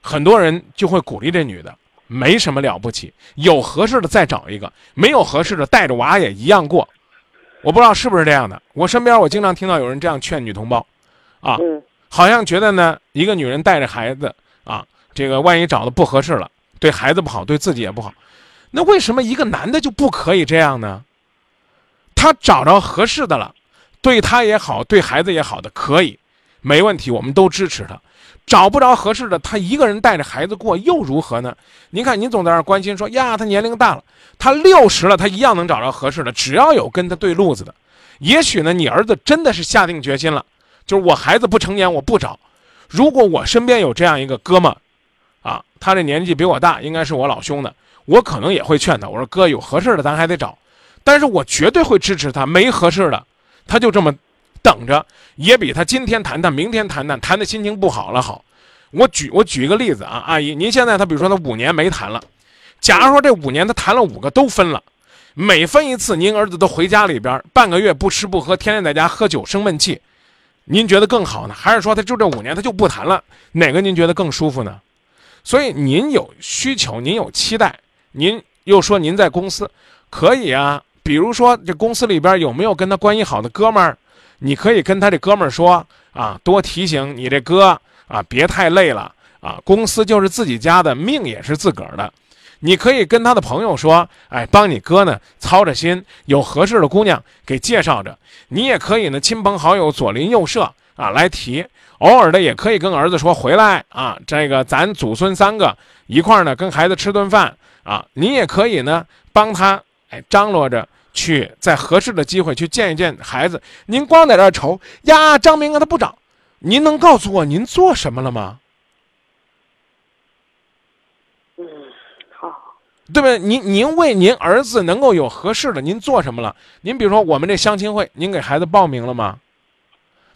很多人就会鼓励这女的，没什么了不起，有合适的再找一个，没有合适的带着娃也一样过。我不知道是不是这样的，我身边我经常听到有人这样劝女同胞，啊，
嗯
好像觉得呢，一个女人带着孩子啊，这个万一找的不合适了，对孩子不好，对自己也不好。那为什么一个男的就不可以这样呢？他找着合适的了，对他也好，对孩子也好的可以，没问题，我们都支持他。找不着合适的，他一个人带着孩子过又如何呢？您看，您总在那关心说呀，他年龄大了，他六十了，他一样能找着合适的，只要有跟他对路子的。也许呢，你儿子真的是下定决心了，就是我孩子不成年，我不找。如果我身边有这样一个哥们，啊，他这年纪比我大，应该是我老兄的，我可能也会劝他，我说哥，有合适的咱还得找，但是我绝对会支持他，没合适的，他就这么等着，也比他今天谈谈，明天谈谈，谈的心情不好了好。我举我举一个例子啊，阿姨，您现在他比如说他五年没谈了，假如说这五年他谈了五个都分了，每分一次，您儿子都回家里边半个月不吃不喝，天天在家喝酒生闷气，您觉得更好呢，还是说他就这五年他就不谈了？哪个您觉得更舒服呢？所以您有需求，您有期待，您又说您在公司可以啊，比如说这公司里边有没有跟他关系好的哥们儿，你可以跟他这哥们儿说啊，多提醒你这哥啊，别太累了啊，公司就是自己家的，命也是自个儿的。你可以跟他的朋友说，哎，帮你哥呢操着心，有合适的姑娘给介绍着。你也可以呢，亲朋好友左邻右舍啊来提，偶尔的也可以跟儿子说回来啊，这个咱祖孙三个一块儿呢跟孩子吃顿饭啊。你也可以呢帮他哎张罗着去在合适的机会去见一见孩子。您光在这儿愁呀，张明啊，他不长，您能告诉我您做什么了吗？
嗯，好，
对不对？您您为您儿子能够有合适的，您做什么了？您比如说我们这相亲会，您给孩子报名了吗？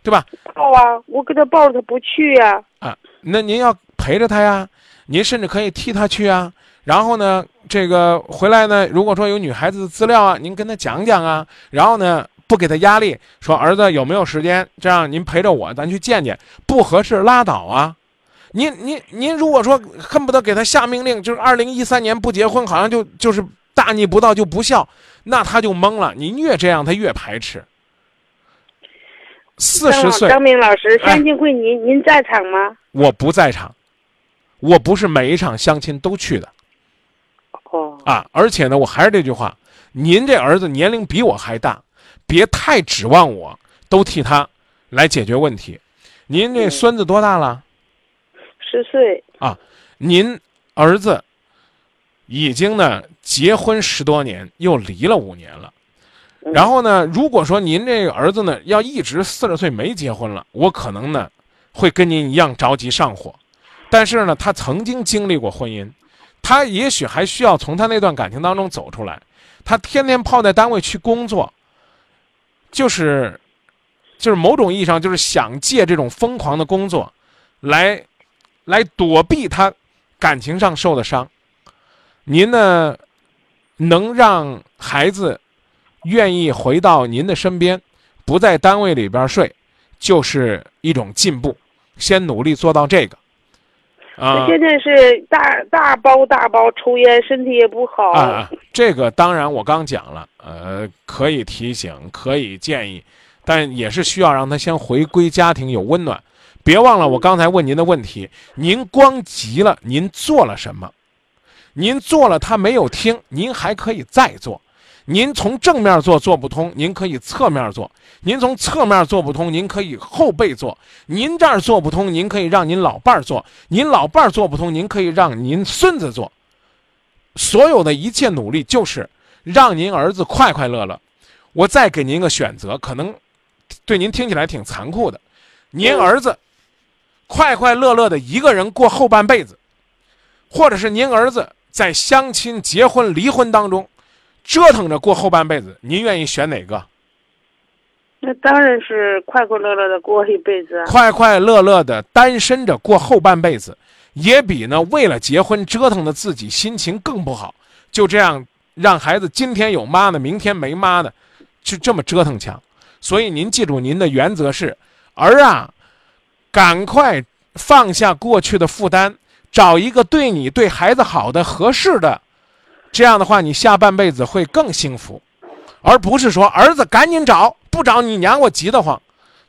对吧？
报啊，我给他报了，他不去呀、
啊，那您要陪着他呀，您甚至可以替他去啊。然后呢，这个回来呢，如果说有女孩子的资料啊，您跟他讲讲啊。然后呢，不给他压力，说儿子有没有时间，这样您陪着我，咱去见见。不合适拉倒啊。您您您如果说恨不得给他下命令，就是二零一三年不结婚，好像就就是大逆不道，就不孝，那他就懵了。您越这样，他越排斥。四十岁，
张明老师，
哎
相亲会您、您在场吗？
我不在场，我不是每一场相亲都去的
哦，
啊。而且呢，我还是这句话，您这儿子年龄比我还大，别太指望我都替他来解决问题。您这孙子多大了？
十岁，
啊，您儿子已经呢结婚十多年，又离了五年了。然后呢，如果说您这个儿子呢要一直四十岁没结婚了，我可能呢会跟您一样着急上火。但是呢，他曾经经历过婚姻，他也许还需要从他那段感情当中走出来。他天天泡在单位去工作，就是就是某种意义上就是想借这种疯狂的工作来来躲避他感情上受的伤。您呢，能让孩子愿意回到您的身边，不在单位里边睡，就是一种进步。先努力做到这个。啊
他现在是大大包大包抽烟，身体也不好。
啊啊，这个当然我刚讲了，呃，可以提醒，可以建议，但也是需要让他先回归家庭，有温暖。别忘了我刚才问您的问题，您光急了，您做了什么？您做了，他没有听，您还可以再做。您从正面做做不通，您可以侧面做；您从侧面做不通，您可以后背做；您这儿做不通，您可以让您老伴儿做；您老伴儿做不通，您可以让您孙子做。所有的一切努力就是让您儿子快快乐乐。我再给您一个选择，可能对您听起来挺残酷的，您儿子快快乐乐的一个人过后半辈子，或者是您儿子在相亲、结婚、离婚当中折腾着过后半辈子，您愿意选哪个？
那当然是快快乐乐的过一辈子啊。
快快乐乐的单身着过后半辈子，也比呢为了结婚折腾的自己心情更不好。就这样让孩子今天有妈的，明天没妈的，就这么折腾强。所以您记住，您的原则是：儿啊，赶快放下过去的负担，找一个对你、对孩子好的、合适的。这样的话，你下半辈子会更幸福，而不是说儿子赶紧找，不找你娘我急得慌。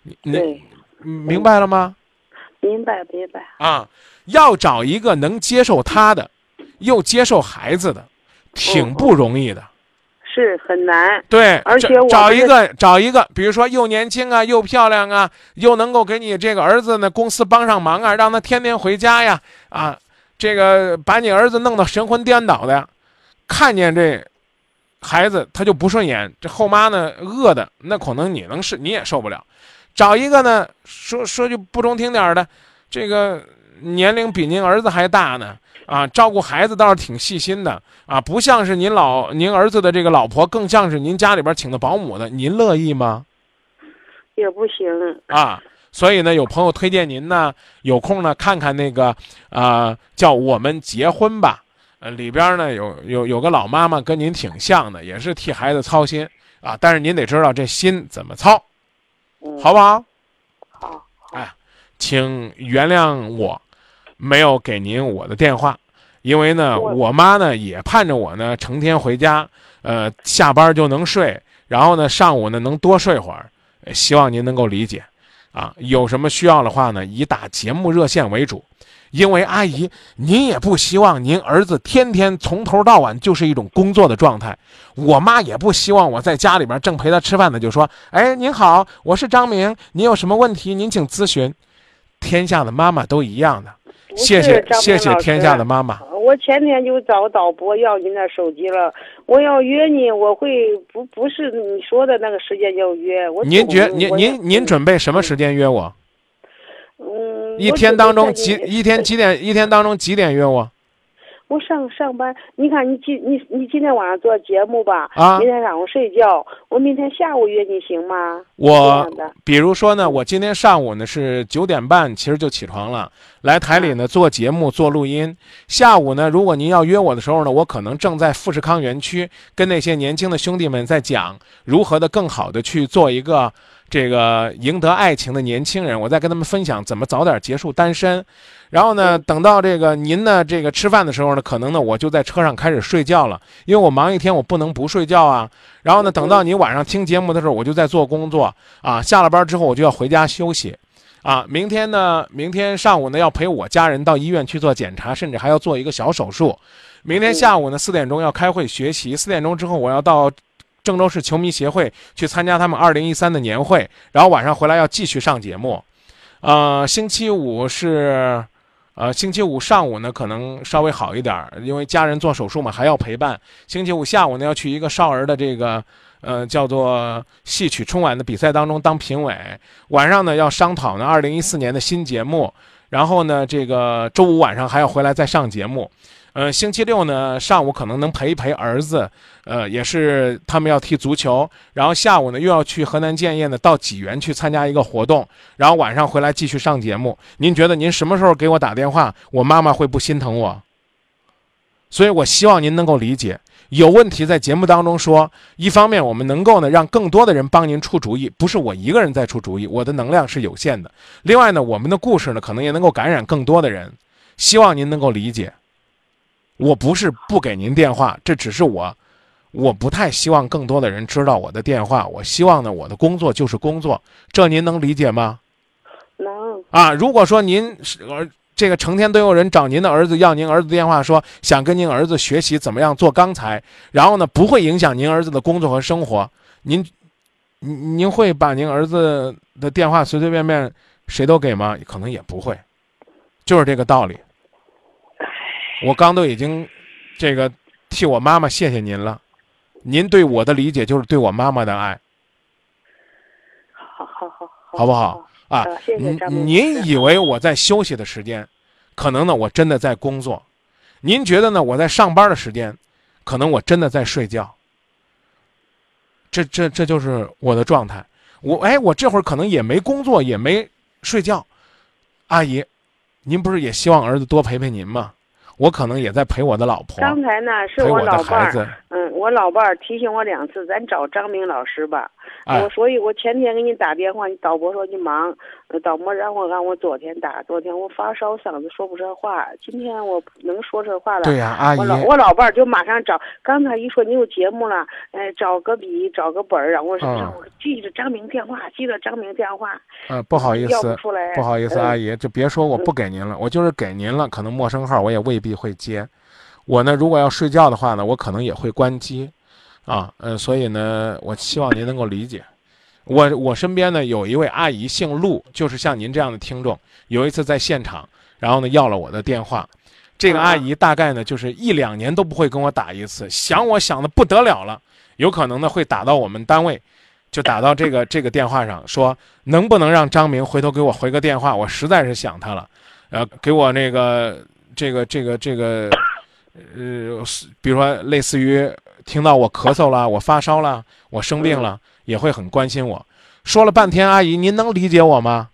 你你，明白了吗？
明白明白。
啊，要找一个能接受他的，又接受孩子的，挺不容易的。
是很难。
对，
而且我
找一个找一个，比如说又年轻啊，又漂亮啊，又能够给你这个儿子呢公司帮上忙啊，让他天天回家呀，啊，这个把你儿子弄得神魂颠倒的呀，看见这孩子他就不顺眼，这后妈呢饿的那可能你能是你也受不了，找一个呢说说句不中听点儿的，这个年龄比您儿子还大呢。啊，照顾孩子倒是挺细心的啊，不像是您老您儿子的这个老婆，更像是您家里边请的保姆的，您乐意吗？
也不行。
啊，所以呢，有朋友推荐您呢，有空呢看看那个啊、叫《我们结婚吧》，呃，里边呢有有有个老妈妈跟您挺像的，也是替孩子操心啊，但是您得知道这心怎么操，
嗯，
好不好？
好。
哎，请原谅我，没有给您我的电话，因为呢，
我
我妈呢也盼着我呢成天回家，呃，下班就能睡，然后呢上午呢能多睡会儿，呃希望您能够理解，啊，有什么需要的话呢，以打节目热线为主。因为阿姨，您也不希望您儿子天天从头到晚就是一种工作的状态。我妈也不希望我在家里边正陪她吃饭呢，就说：“哎，您好，我是张明，您有什么问题您请咨询。”天下的妈妈都一样的，谢谢谢谢天下的妈妈。
我我前天就找导播要您的手机了，我要约你，我会不不是你说的那个时间要约。我
您觉您您您准备什么时间约我？
嗯，
一天当中几一天几点？一天当中几点约我？
我上上班，你看你今你你今天晚上做节目吧，
啊
明天上午睡觉，我明天下午约你行吗？
我比如说呢，我今天上午呢是九点半，其实就起床了，来台里呢做节目做录音。下午呢，如果您要约我的时候呢，我可能正在富士康园区跟那些年轻的兄弟们在讲如何的更好的去做一个这个赢得爱情的年轻人，我在跟他们分享怎么早点结束单身。然后呢，等到这个您呢这个吃饭的时候呢，可能呢我就在车上开始睡觉了，因为我忙一天，我不能不睡觉啊。然后呢，等到你晚上听节目的时候，我就在做工作啊。下了班之后，我就要回家休息，啊。明天呢，明天上午呢要陪我家人到医院去做检查，甚至还要做一个小手术。明天下午呢四点钟要开会学习，四点钟之后我要到郑州市球迷协会去参加他们二零一三的年会，然后晚上回来要继续上节目。呃，星期五是。呃，星期五上午呢，可能稍微好一点，因为家人做手术嘛，还要陪伴。星期五下午呢，要去一个少儿的这个呃叫做戏曲春晚的比赛当中当评委。晚上呢，要商讨呢二零一四年的新节目。然后呢，这个周五晚上还要回来再上节目。呃，星期六呢上午可能能陪一陪儿子，呃，也是他们要踢足球。然后下午呢又要去河南建业呢到济源去参加一个活动。然后晚上回来继续上节目。您觉得您什么时候给我打电话，我妈妈会不心疼我？所以我希望您能够理解，有问题在节目当中说。一方面，我们能够呢让更多的人帮您出主意，不是我一个人在出主意，我的能量是有限的。另外呢，我们的故事呢可能也能够感染更多的人，希望您能够理解。我不是不给您电话，这只是我，我不太希望更多的人知道我的电话。我希望呢，我的工作就是工作，这您能理解吗？
能
啊，如果说您是儿这个成天都有人找您的儿子要您儿子电话说，想跟您儿子学习怎么样做钢材，然后呢不会影响您儿子的工作和生活，您您您会把您儿子的电话随随便便谁都给吗？可能也不会，就是这个道理。我刚都已经这个替我妈妈谢谢您了，您对我的理解就是对我妈妈的爱，
好好好，
好不好？啊
呃，谢谢
您以为我在休息的时间，可能呢我真的在工作；您觉得呢我在上班的时间，可能我真的在睡觉。这这这就是我的状态。我哎，我这会儿可能也没工作，也没睡觉。阿姨，您不是也希望儿子多陪陪您吗？我可能也在陪我的老婆，
刚才呢是
我
老伴儿，。嗯，我老伴儿提醒我两次，咱找张明老师吧。
哎
我所以，我前天给你打电话，你导播说你忙，呃导播让我让我昨天打，昨天我发烧，嗓子说不上话，今天我能说上话了。
对呀、阿姨
我，老我老伴儿就马上找，刚才一说你有节目了，哎，找个笔，找个本儿，让我让我记着张明电话，记着张明电话。
呃，不好意思
不，
不好意思，
嗯
阿姨，就别说我不给您了，我就是给您了，可能陌生号我也未必会接。我呢，如果要睡觉的话呢，我可能也会关机，啊，呃，所以呢，我希望您能够理解。我我身边呢有一位阿姨姓陆，就是像您这样的听众，有一次在现场，然后呢要了我的电话，这个阿姨大概呢就是一两年都不会跟我打一次，想我想的不得了了，有可能呢会打到我们单位，就打到这个这个电话上，说能不能让张明回头给我回个电话，我实在是想他了，呃，给我那个这个这个这个，呃，比如说类似于听到我咳嗽了，我发烧了，我生病了，也会很关心我。说了半天，阿姨，您能理解我吗？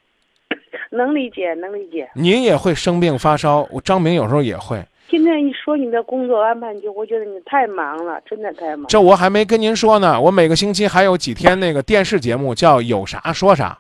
能理解，能理解。
您也会生病发烧，我张明有时候也会。
今天一说你的工作安排，就我觉得你太忙了，真的太忙。
这我还没跟您说呢，我每个星期还有几天那个电视节目叫有啥说啥。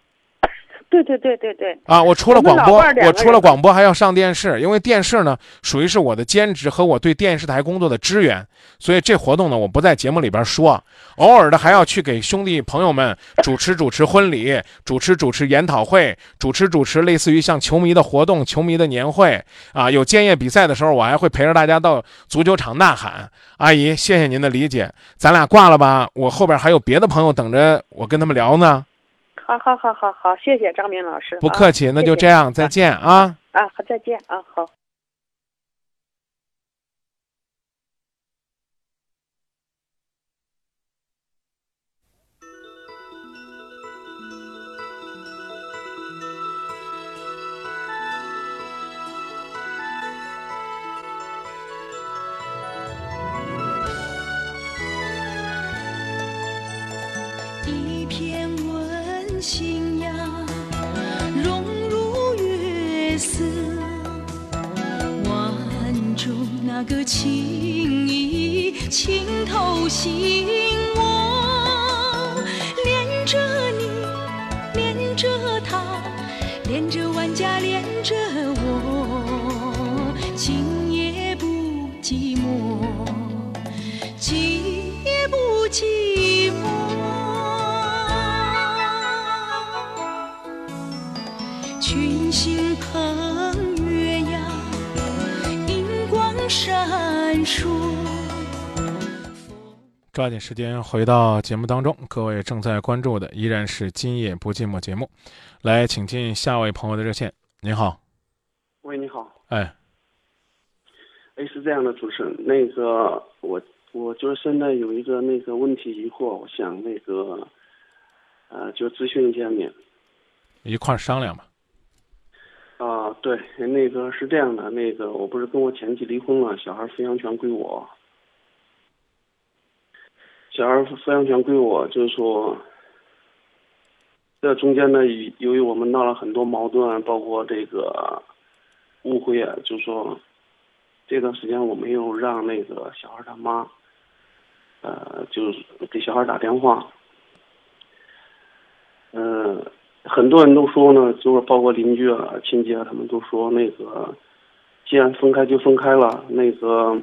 对对对对对，
啊，我除了广播我除了广播还要上电视，因为电视呢属于是我的兼职和我对电视台工作的支援，所以这活动呢我不在节目里边说，偶尔的还要去给兄弟朋友们主持主持婚礼，主持主持研讨会，主持主持类似于像球迷的活动、球迷的年会。啊，有建业比赛的时候，我还会陪着大家到足球场呐喊。阿姨，谢谢您的理解，咱俩挂了吧，我后边还有别的朋友等着我跟他们聊呢，
好好好好好，谢谢张明老师。啊
不客气，那就这样，再见啊。
啊，好，再见啊，好。
那个情意情透心窝，恋着你，恋着他，恋着万家，恋着我，今夜不寂寞，今夜不寂寞，群星捧闪烁。
抓紧时间回到节目当中，各位正在关注的依然是《今夜不寂寞》节目，来，请进下位朋友的热线。您好，
喂，你好，
哎，
哎，是这样的，主持人，那个我我就是现在有一个那个问题疑惑，我想那个呃，就咨询一下你。
一块儿商量吧。
啊、对，那个是这样的，那个我不是跟我前妻离婚了，小孩抚养权归我，小孩抚养权归我，就是说，这中间呢，由于我们闹了很多矛盾，包括这个误会啊，就是说，这段时间我没有让那个小孩他妈，呃，就是给小孩打电话，嗯、很多人都说呢，就是包括邻居啊、亲戚啊，他们都说那个，既然分开就分开了，那个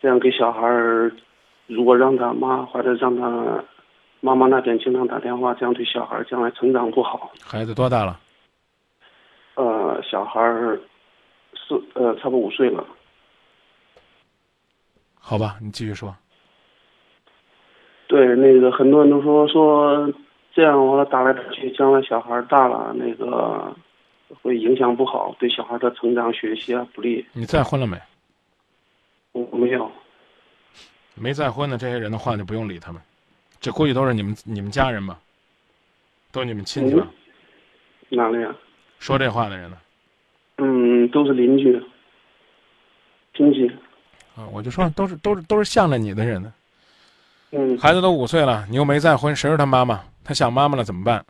这样给小孩儿，如果让他妈或者让他妈妈那边经常打电话，这样对小孩儿将来成长不好。
孩子多大了？
呃，小孩儿四呃差不多五岁了。
好吧，你继续说。
对，那个很多人都说说这样完了打来打去，将来小孩儿大了那个会影响不好，对小孩的成长学习啊不利。
你再婚了没？
我没有。
没再婚的这些人的话就不用理他们，这估计都是你们你们家人吧，都是你们亲戚吧？
哪里啊？
说这话的人呢？
嗯，都是邻居、亲戚。
啊，我就说都是都是都是向着你的人呢。
嗯，
孩子都五岁了，你又没再婚，谁是他妈妈？他想妈妈了怎么办？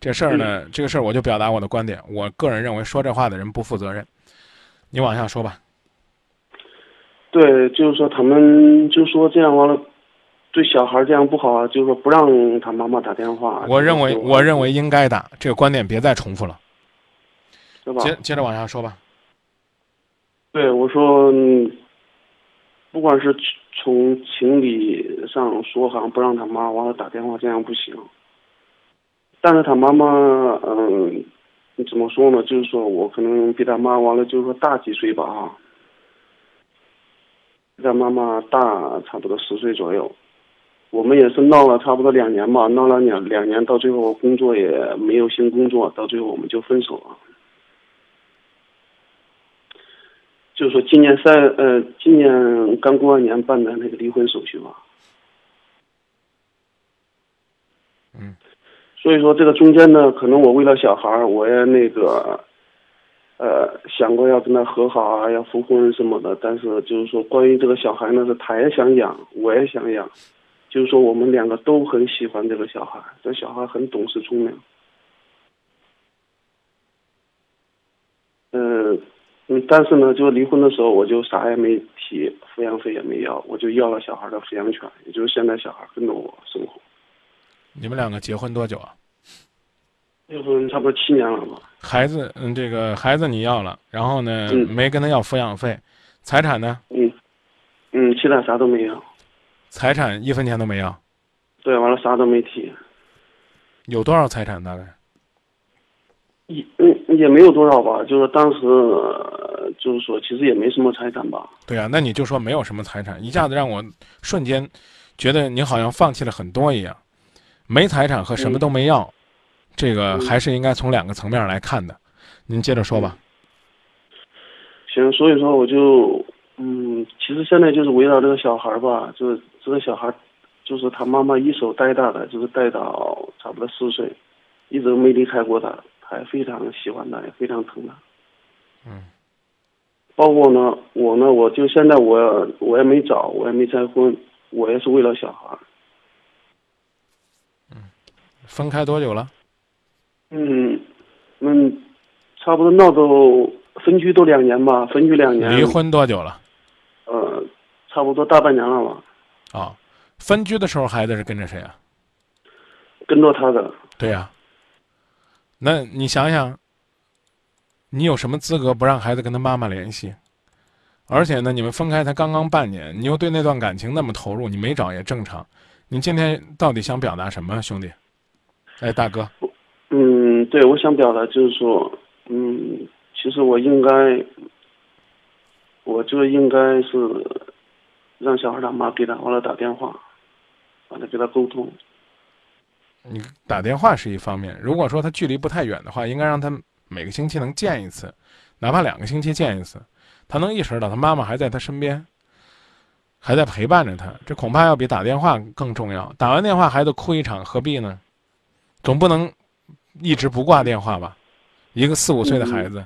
这事儿呢，这个事儿我就表达我的观点，我个人认为说这话的人不负责任。你往下说吧。
对，就是说他们就说这样完了，对小孩这样不好啊，就是说不让他妈妈打电话。
我认为我认为应该打，这个观点别再重复了。接接着往下说吧。
对，我说，嗯不管是从情理上说，好像不让他妈完了打电话，这样不行。但是他妈妈，嗯，怎么说呢？就是说我可能比他妈完了，就是说大几岁吧，哈，比他妈妈大差不多十岁左右。我们也是闹了差不多两年吧，闹了两两年，到最后工作也没有新工作，到最后我们就分手了。就是说今年三呃，今年刚过完年办的那个离婚手续嘛。
嗯。
所以说这个中间呢，可能我为了小孩儿，我也那个，呃，想过要跟他和好啊，要复婚什么的。但是就是说，关于这个小孩呢，是他也想养，我也想养，就是说我们两个都很喜欢这个小孩，这小孩很懂事聪明。嗯、嗯，但是呢，就离婚的时候，我就啥也没提，抚养费也没要，我就要了小孩的抚养权，也就是现在小孩跟着我生活。
你们两个结婚多久啊？
结婚差不多七年了吧？
孩子，嗯，这个孩子你要了，然后呢，
嗯
没跟他要抚养费，财产呢？
嗯，嗯，其他啥都没要。
财产一分钱都没要，
对，完了啥都没提，
有多少财产大概？
一嗯也没有多少吧，就是当时、呃就是说其实也没什么财产吧。
对啊，那你就说没有什么财产，一下子让我瞬间觉得你好像放弃了很多一样。没财产和什么都没要，这个
嗯
还是应该从两个层面来看的。您接着说吧。
行，所以说我就嗯，其实现在就是围绕这个小孩儿吧，就是这个小孩儿就是他妈妈一手带大的，就是带到差不多四岁，一直没离开过他，他也非常喜欢他，也非常疼他。
嗯。
包括呢，我呢，我就现在我我也没找，我也没再婚，我也是为了小孩嗯。
分开多久了？
嗯，嗯，差不多闹到分居都两年吧，分居两年。
离婚多久了？
呃，差不多大半年了吧。
啊，分居的时候孩子是跟着谁啊？
跟着他的。
对呀、那你想想，你有什么资格不让孩子跟他妈妈联系？而且呢，你们分开才刚刚半年，你又对那段感情那么投入，你没找也正常。你今天到底想表达什么，兄弟？哎，大哥，
嗯，对，我想表达就是说，嗯，其实我应该，我就应该是让小孩他妈给他完了打电话，完了跟他沟通。
你打电话是一方面，如果说他距离不太远的话，应该让他每个星期能见一次，哪怕两个星期见一次，他能意识到他妈妈还在他身边，还在陪伴着他，这恐怕要比打电话更重要。打完电话孩子哭一场，何必呢？总不能一直不挂电话吧？一个四五岁的孩子，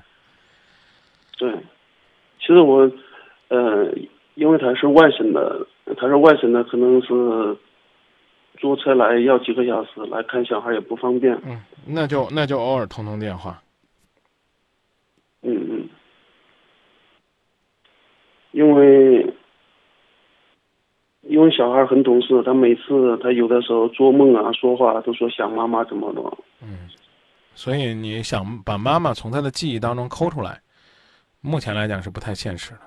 对，其实我，呃，因为他是外省的，他是外省的，可能是坐车来要几个小时，来看小孩也不方便。
嗯，那就那就偶尔通通电话。
嗯嗯，因为因为小孩很懂事，他每次他有的时候做梦啊、说话都说想妈妈怎么的。
嗯，所以你想把妈妈从他的记忆当中抠出来，目前来讲是不太现实的。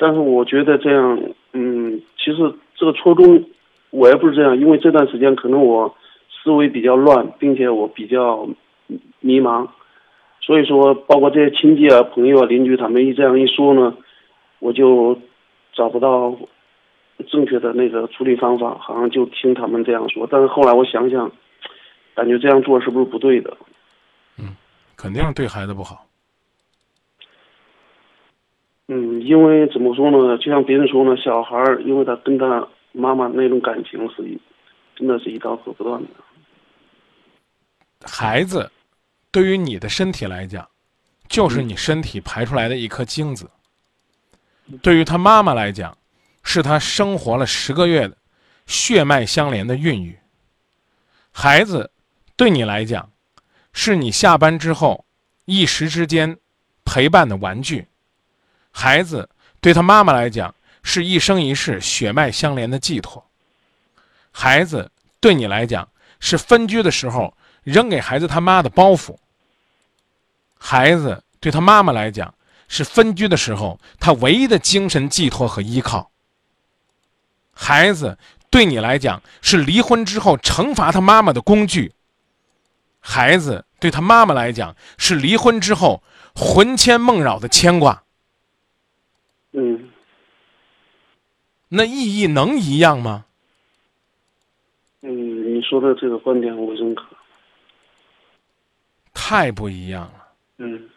但是我觉得这样，嗯，其实这个初衷我也不是这样，因为这段时间可能我思维比较乱，并且我比较迷茫，所以说包括这些亲戚啊、朋友啊、邻居他们一这样一说呢，我就找不到正确的那个处理方法，好像就听他们这样说。但是后来我想想，感觉这样做是不是不对的？
嗯肯定对孩子不好。
嗯，因为怎么说呢？就像别人说呢，小孩儿因为他跟他妈妈那种感情是一，真的是一刀割不断的。
孩子对于你的身体来讲，就是你身体排出来的一颗精子；对于他妈妈来讲，是他生活了十个月的血脉相连的孕育。孩子对你来讲，是你下班之后一时之间陪伴的玩具。孩子对他妈妈来讲，是一生一世血脉相连的寄托。孩子对你来讲，是分居的时候扔给孩子他妈的包袱。孩子对他妈妈来讲，是分居的时候他唯一的精神寄托和依靠。孩子对你来讲，是离婚之后惩罚他妈妈的工具。孩子对他妈妈来讲，是离婚之后魂牵梦绕的牵挂。
嗯，
那意义能一样吗？
嗯，你说的这个观点我认可。
太不一样了。
嗯，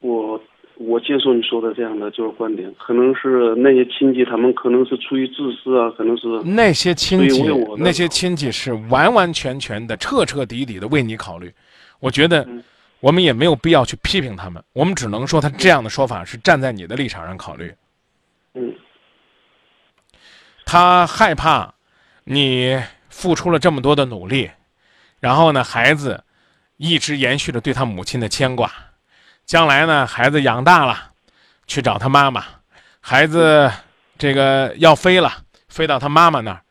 我我接受你说的这样的就是观点，可能是那些亲戚他们可能是出于自私啊，可能是
那些亲戚那些亲戚是完完全全的、彻彻底底的为你考虑。我觉得
嗯
我们也没有必要去批评他们，我们只能说他这样的说法是站在你的立场上考虑。
嗯
他害怕你付出了这么多的努力，然后呢，孩子一直延续着对他母亲的牵挂。将来呢，孩子养大了，去找他妈妈，孩子这个要飞了，飞到他妈妈那儿。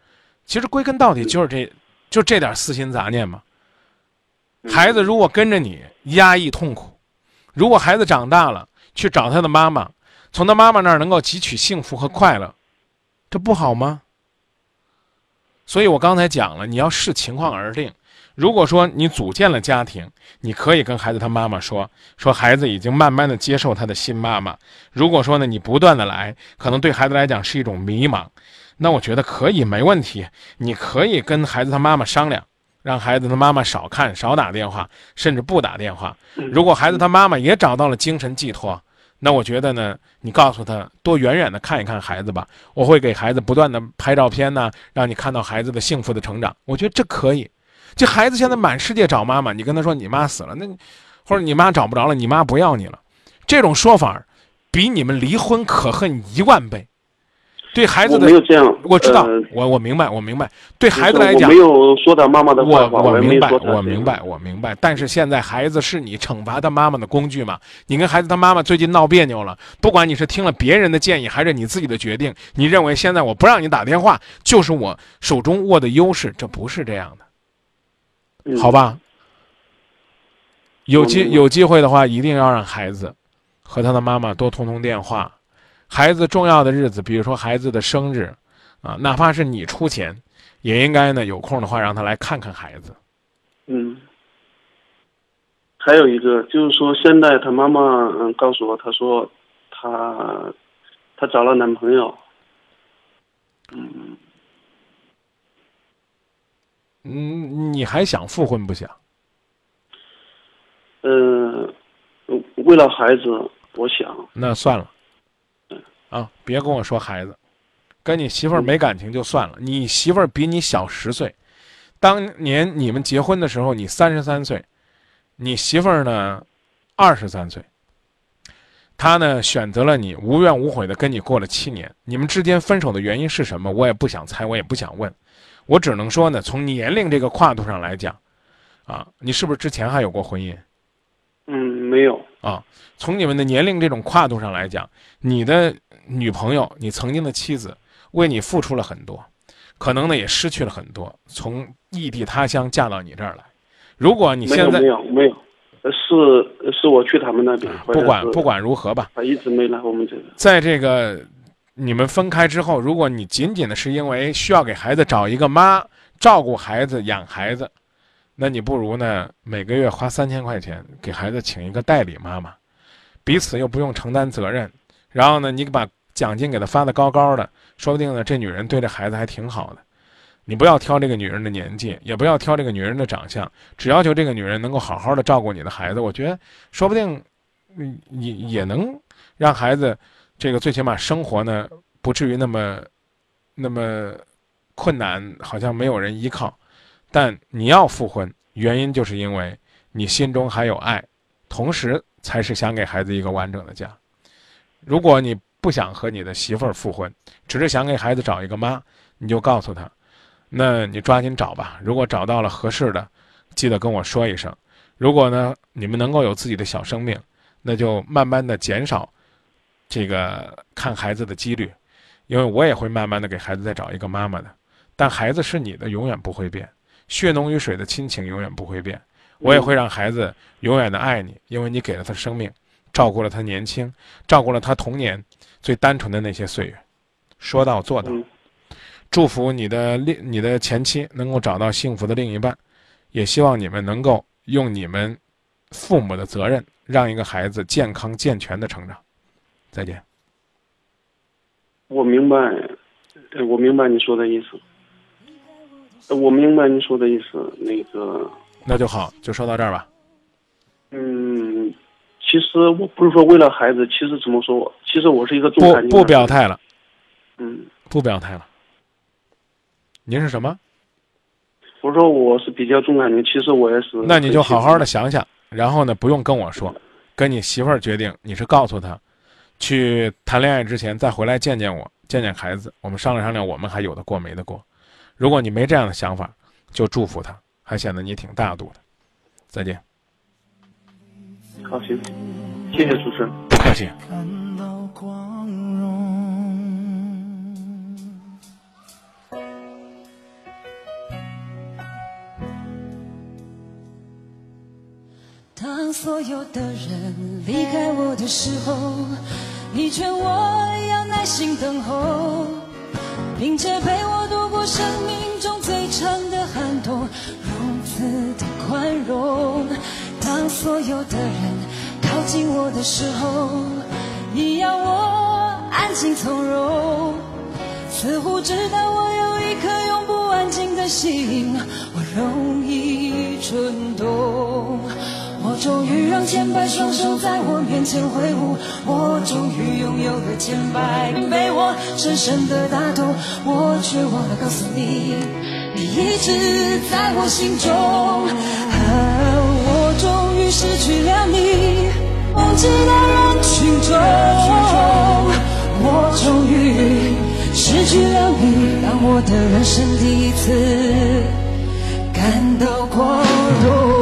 其实归根到底就是这，就这点私心杂念嘛。孩子如果跟着你压抑痛苦，如果孩子长大了去找他的妈妈，从他妈妈那儿能够汲取幸福和快乐，这不好吗？所以我刚才讲了，你要视情况而定。如果说你组建了家庭，你可以跟孩子他妈妈说，说孩子已经慢慢的接受他的新妈妈。如果说呢，你不断的来，可能对孩子来讲是一种迷茫，那我觉得可以没问题。你可以跟孩子他妈妈商量，让孩子他妈妈少看、少打电话，甚至不打电话。如果孩子他妈妈也找到了精神寄托，那我觉得呢，你告诉他多远远的看一看孩子吧。我会给孩子不断的拍照片呢，让你看到孩子的幸福的成长。我觉得这可以。这孩子现在满世界找妈妈，你跟他说你妈死了，那或者你妈找不着了，你妈不要你了，这种说法比你们离婚可恨一万倍。对孩子的
我没有这样
我知道，
呃
我我明白，我明白。对孩子来讲，
我没有说他妈妈的坏
我
话，
我明白我明白，我明白。但是现在孩子是你惩罚他妈妈的工具嘛？你跟孩子他妈妈最近闹别扭了，不管你是听了别人的建议还是你自己的决定，你认为现在我不让你打电话就是我手中握的优势，这不是这样的，
嗯
好吧？有机有机会的话，一定要让孩子和他的妈妈多通通电话。孩子重要的日子，比如说孩子的生日，啊，哪怕是你出钱，也应该呢有空的话让他来看看孩子。
嗯，还有一个就是说，现在他妈妈嗯告诉我，她说她她找了男朋友，嗯，
嗯，你还想复婚不想？
呃，为了孩子，我想，
那算了，啊，别跟我说孩子，跟你媳妇儿没感情就算了。你媳妇儿比你小十岁，当年你们结婚的时候你三十三岁，你媳妇儿呢二十三岁。她呢选择了你，无怨无悔的跟你过了七年。你们之间分手的原因是什么？我也不想猜，我也不想问。我只能说呢，从年龄这个跨度上来讲，啊，你是不是之前还有过婚姻？
嗯，没有，
啊，从你们的年龄这种跨度上来讲，你的女朋友，你曾经的妻子，为你付出了很多，可能呢也失去了很多，从异地他乡嫁到你这儿来。如果你，现在
没有，没有，呃是是我去他们那边，
不管不管如何吧，
他一直没来我们这个，
在这个你们分开之后，如果你仅仅的是因为需要给孩子找一个妈照顾孩子、养孩子，那你不如呢每个月花三千块钱给孩子请一个代理妈妈，彼此又不用承担责任，然后呢你把奖金给他发的高高的，说不定呢这女人对这孩子还挺好的。你不要挑这个女人的年纪，也不要挑这个女人的长相，只要求这个女人能够好好的照顾你的孩子，我觉得说不定，你，也也能让孩子这个最起码生活呢不至于那么那么困难，好像没有人依靠。但你要复婚，原因就是因为你心中还有爱，同时才是想给孩子一个完整的家。如果你不想和你的媳妇儿复婚，只是想给孩子找一个妈，你就告诉他，那你抓紧找吧。如果找到了合适的，记得跟我说一声。如果呢，你们能够有自己的小生命，那就慢慢的减少这个看孩子的几率，因为我也会慢慢的给孩子再找一个妈妈的。但孩子是你的，永远不会变，血浓于水的亲情永远不会变。我也会让孩子永远的爱你，因为你给了他生命，照顾了他年轻，照顾了他童年最单纯的那些岁月，说到做到。祝福你的另你的前妻能够找到幸福的另一半，也希望你们能够用你们父母的责任，让一个孩子健康健全的成长。再见。
我明白，呃我明白你说的意思，呃我明白你说的意思，那个，
那就好，就说到这儿吧。
嗯，其实我不是说为了孩子，其实怎么说，其实我是一个重
不
感情的
不表态了，
嗯，
不表态了。您是什么？
我说我是比较重感情，其实我也是。
那你就好好的想想，然后呢，不用跟我说，跟你媳妇儿决定，你是告诉她，去谈恋爱之前再回来见见我，见见孩子，我们商量商量，我们还有的过没得过。如果你没这样的想法，就祝福他，还显得你挺大度的。再见。
好，行，谢谢主持人。
不客气。
当所有的人离开我的时候，你劝我要耐心等候，并且陪我度过生命中最长的寒冬，如此的宽容。当所有的人靠近我的时候，你要我安静从容，似乎知道我有一颗永不安静的心，我容易蠢动。我终于让千百双手在我面前挥舞，我终于拥有了千百被我深深的打动，我却忘了告诉你，你一直在我心中。失去了你拥挤的人群中。我终于失去了你当我的人生第一次感到光荣。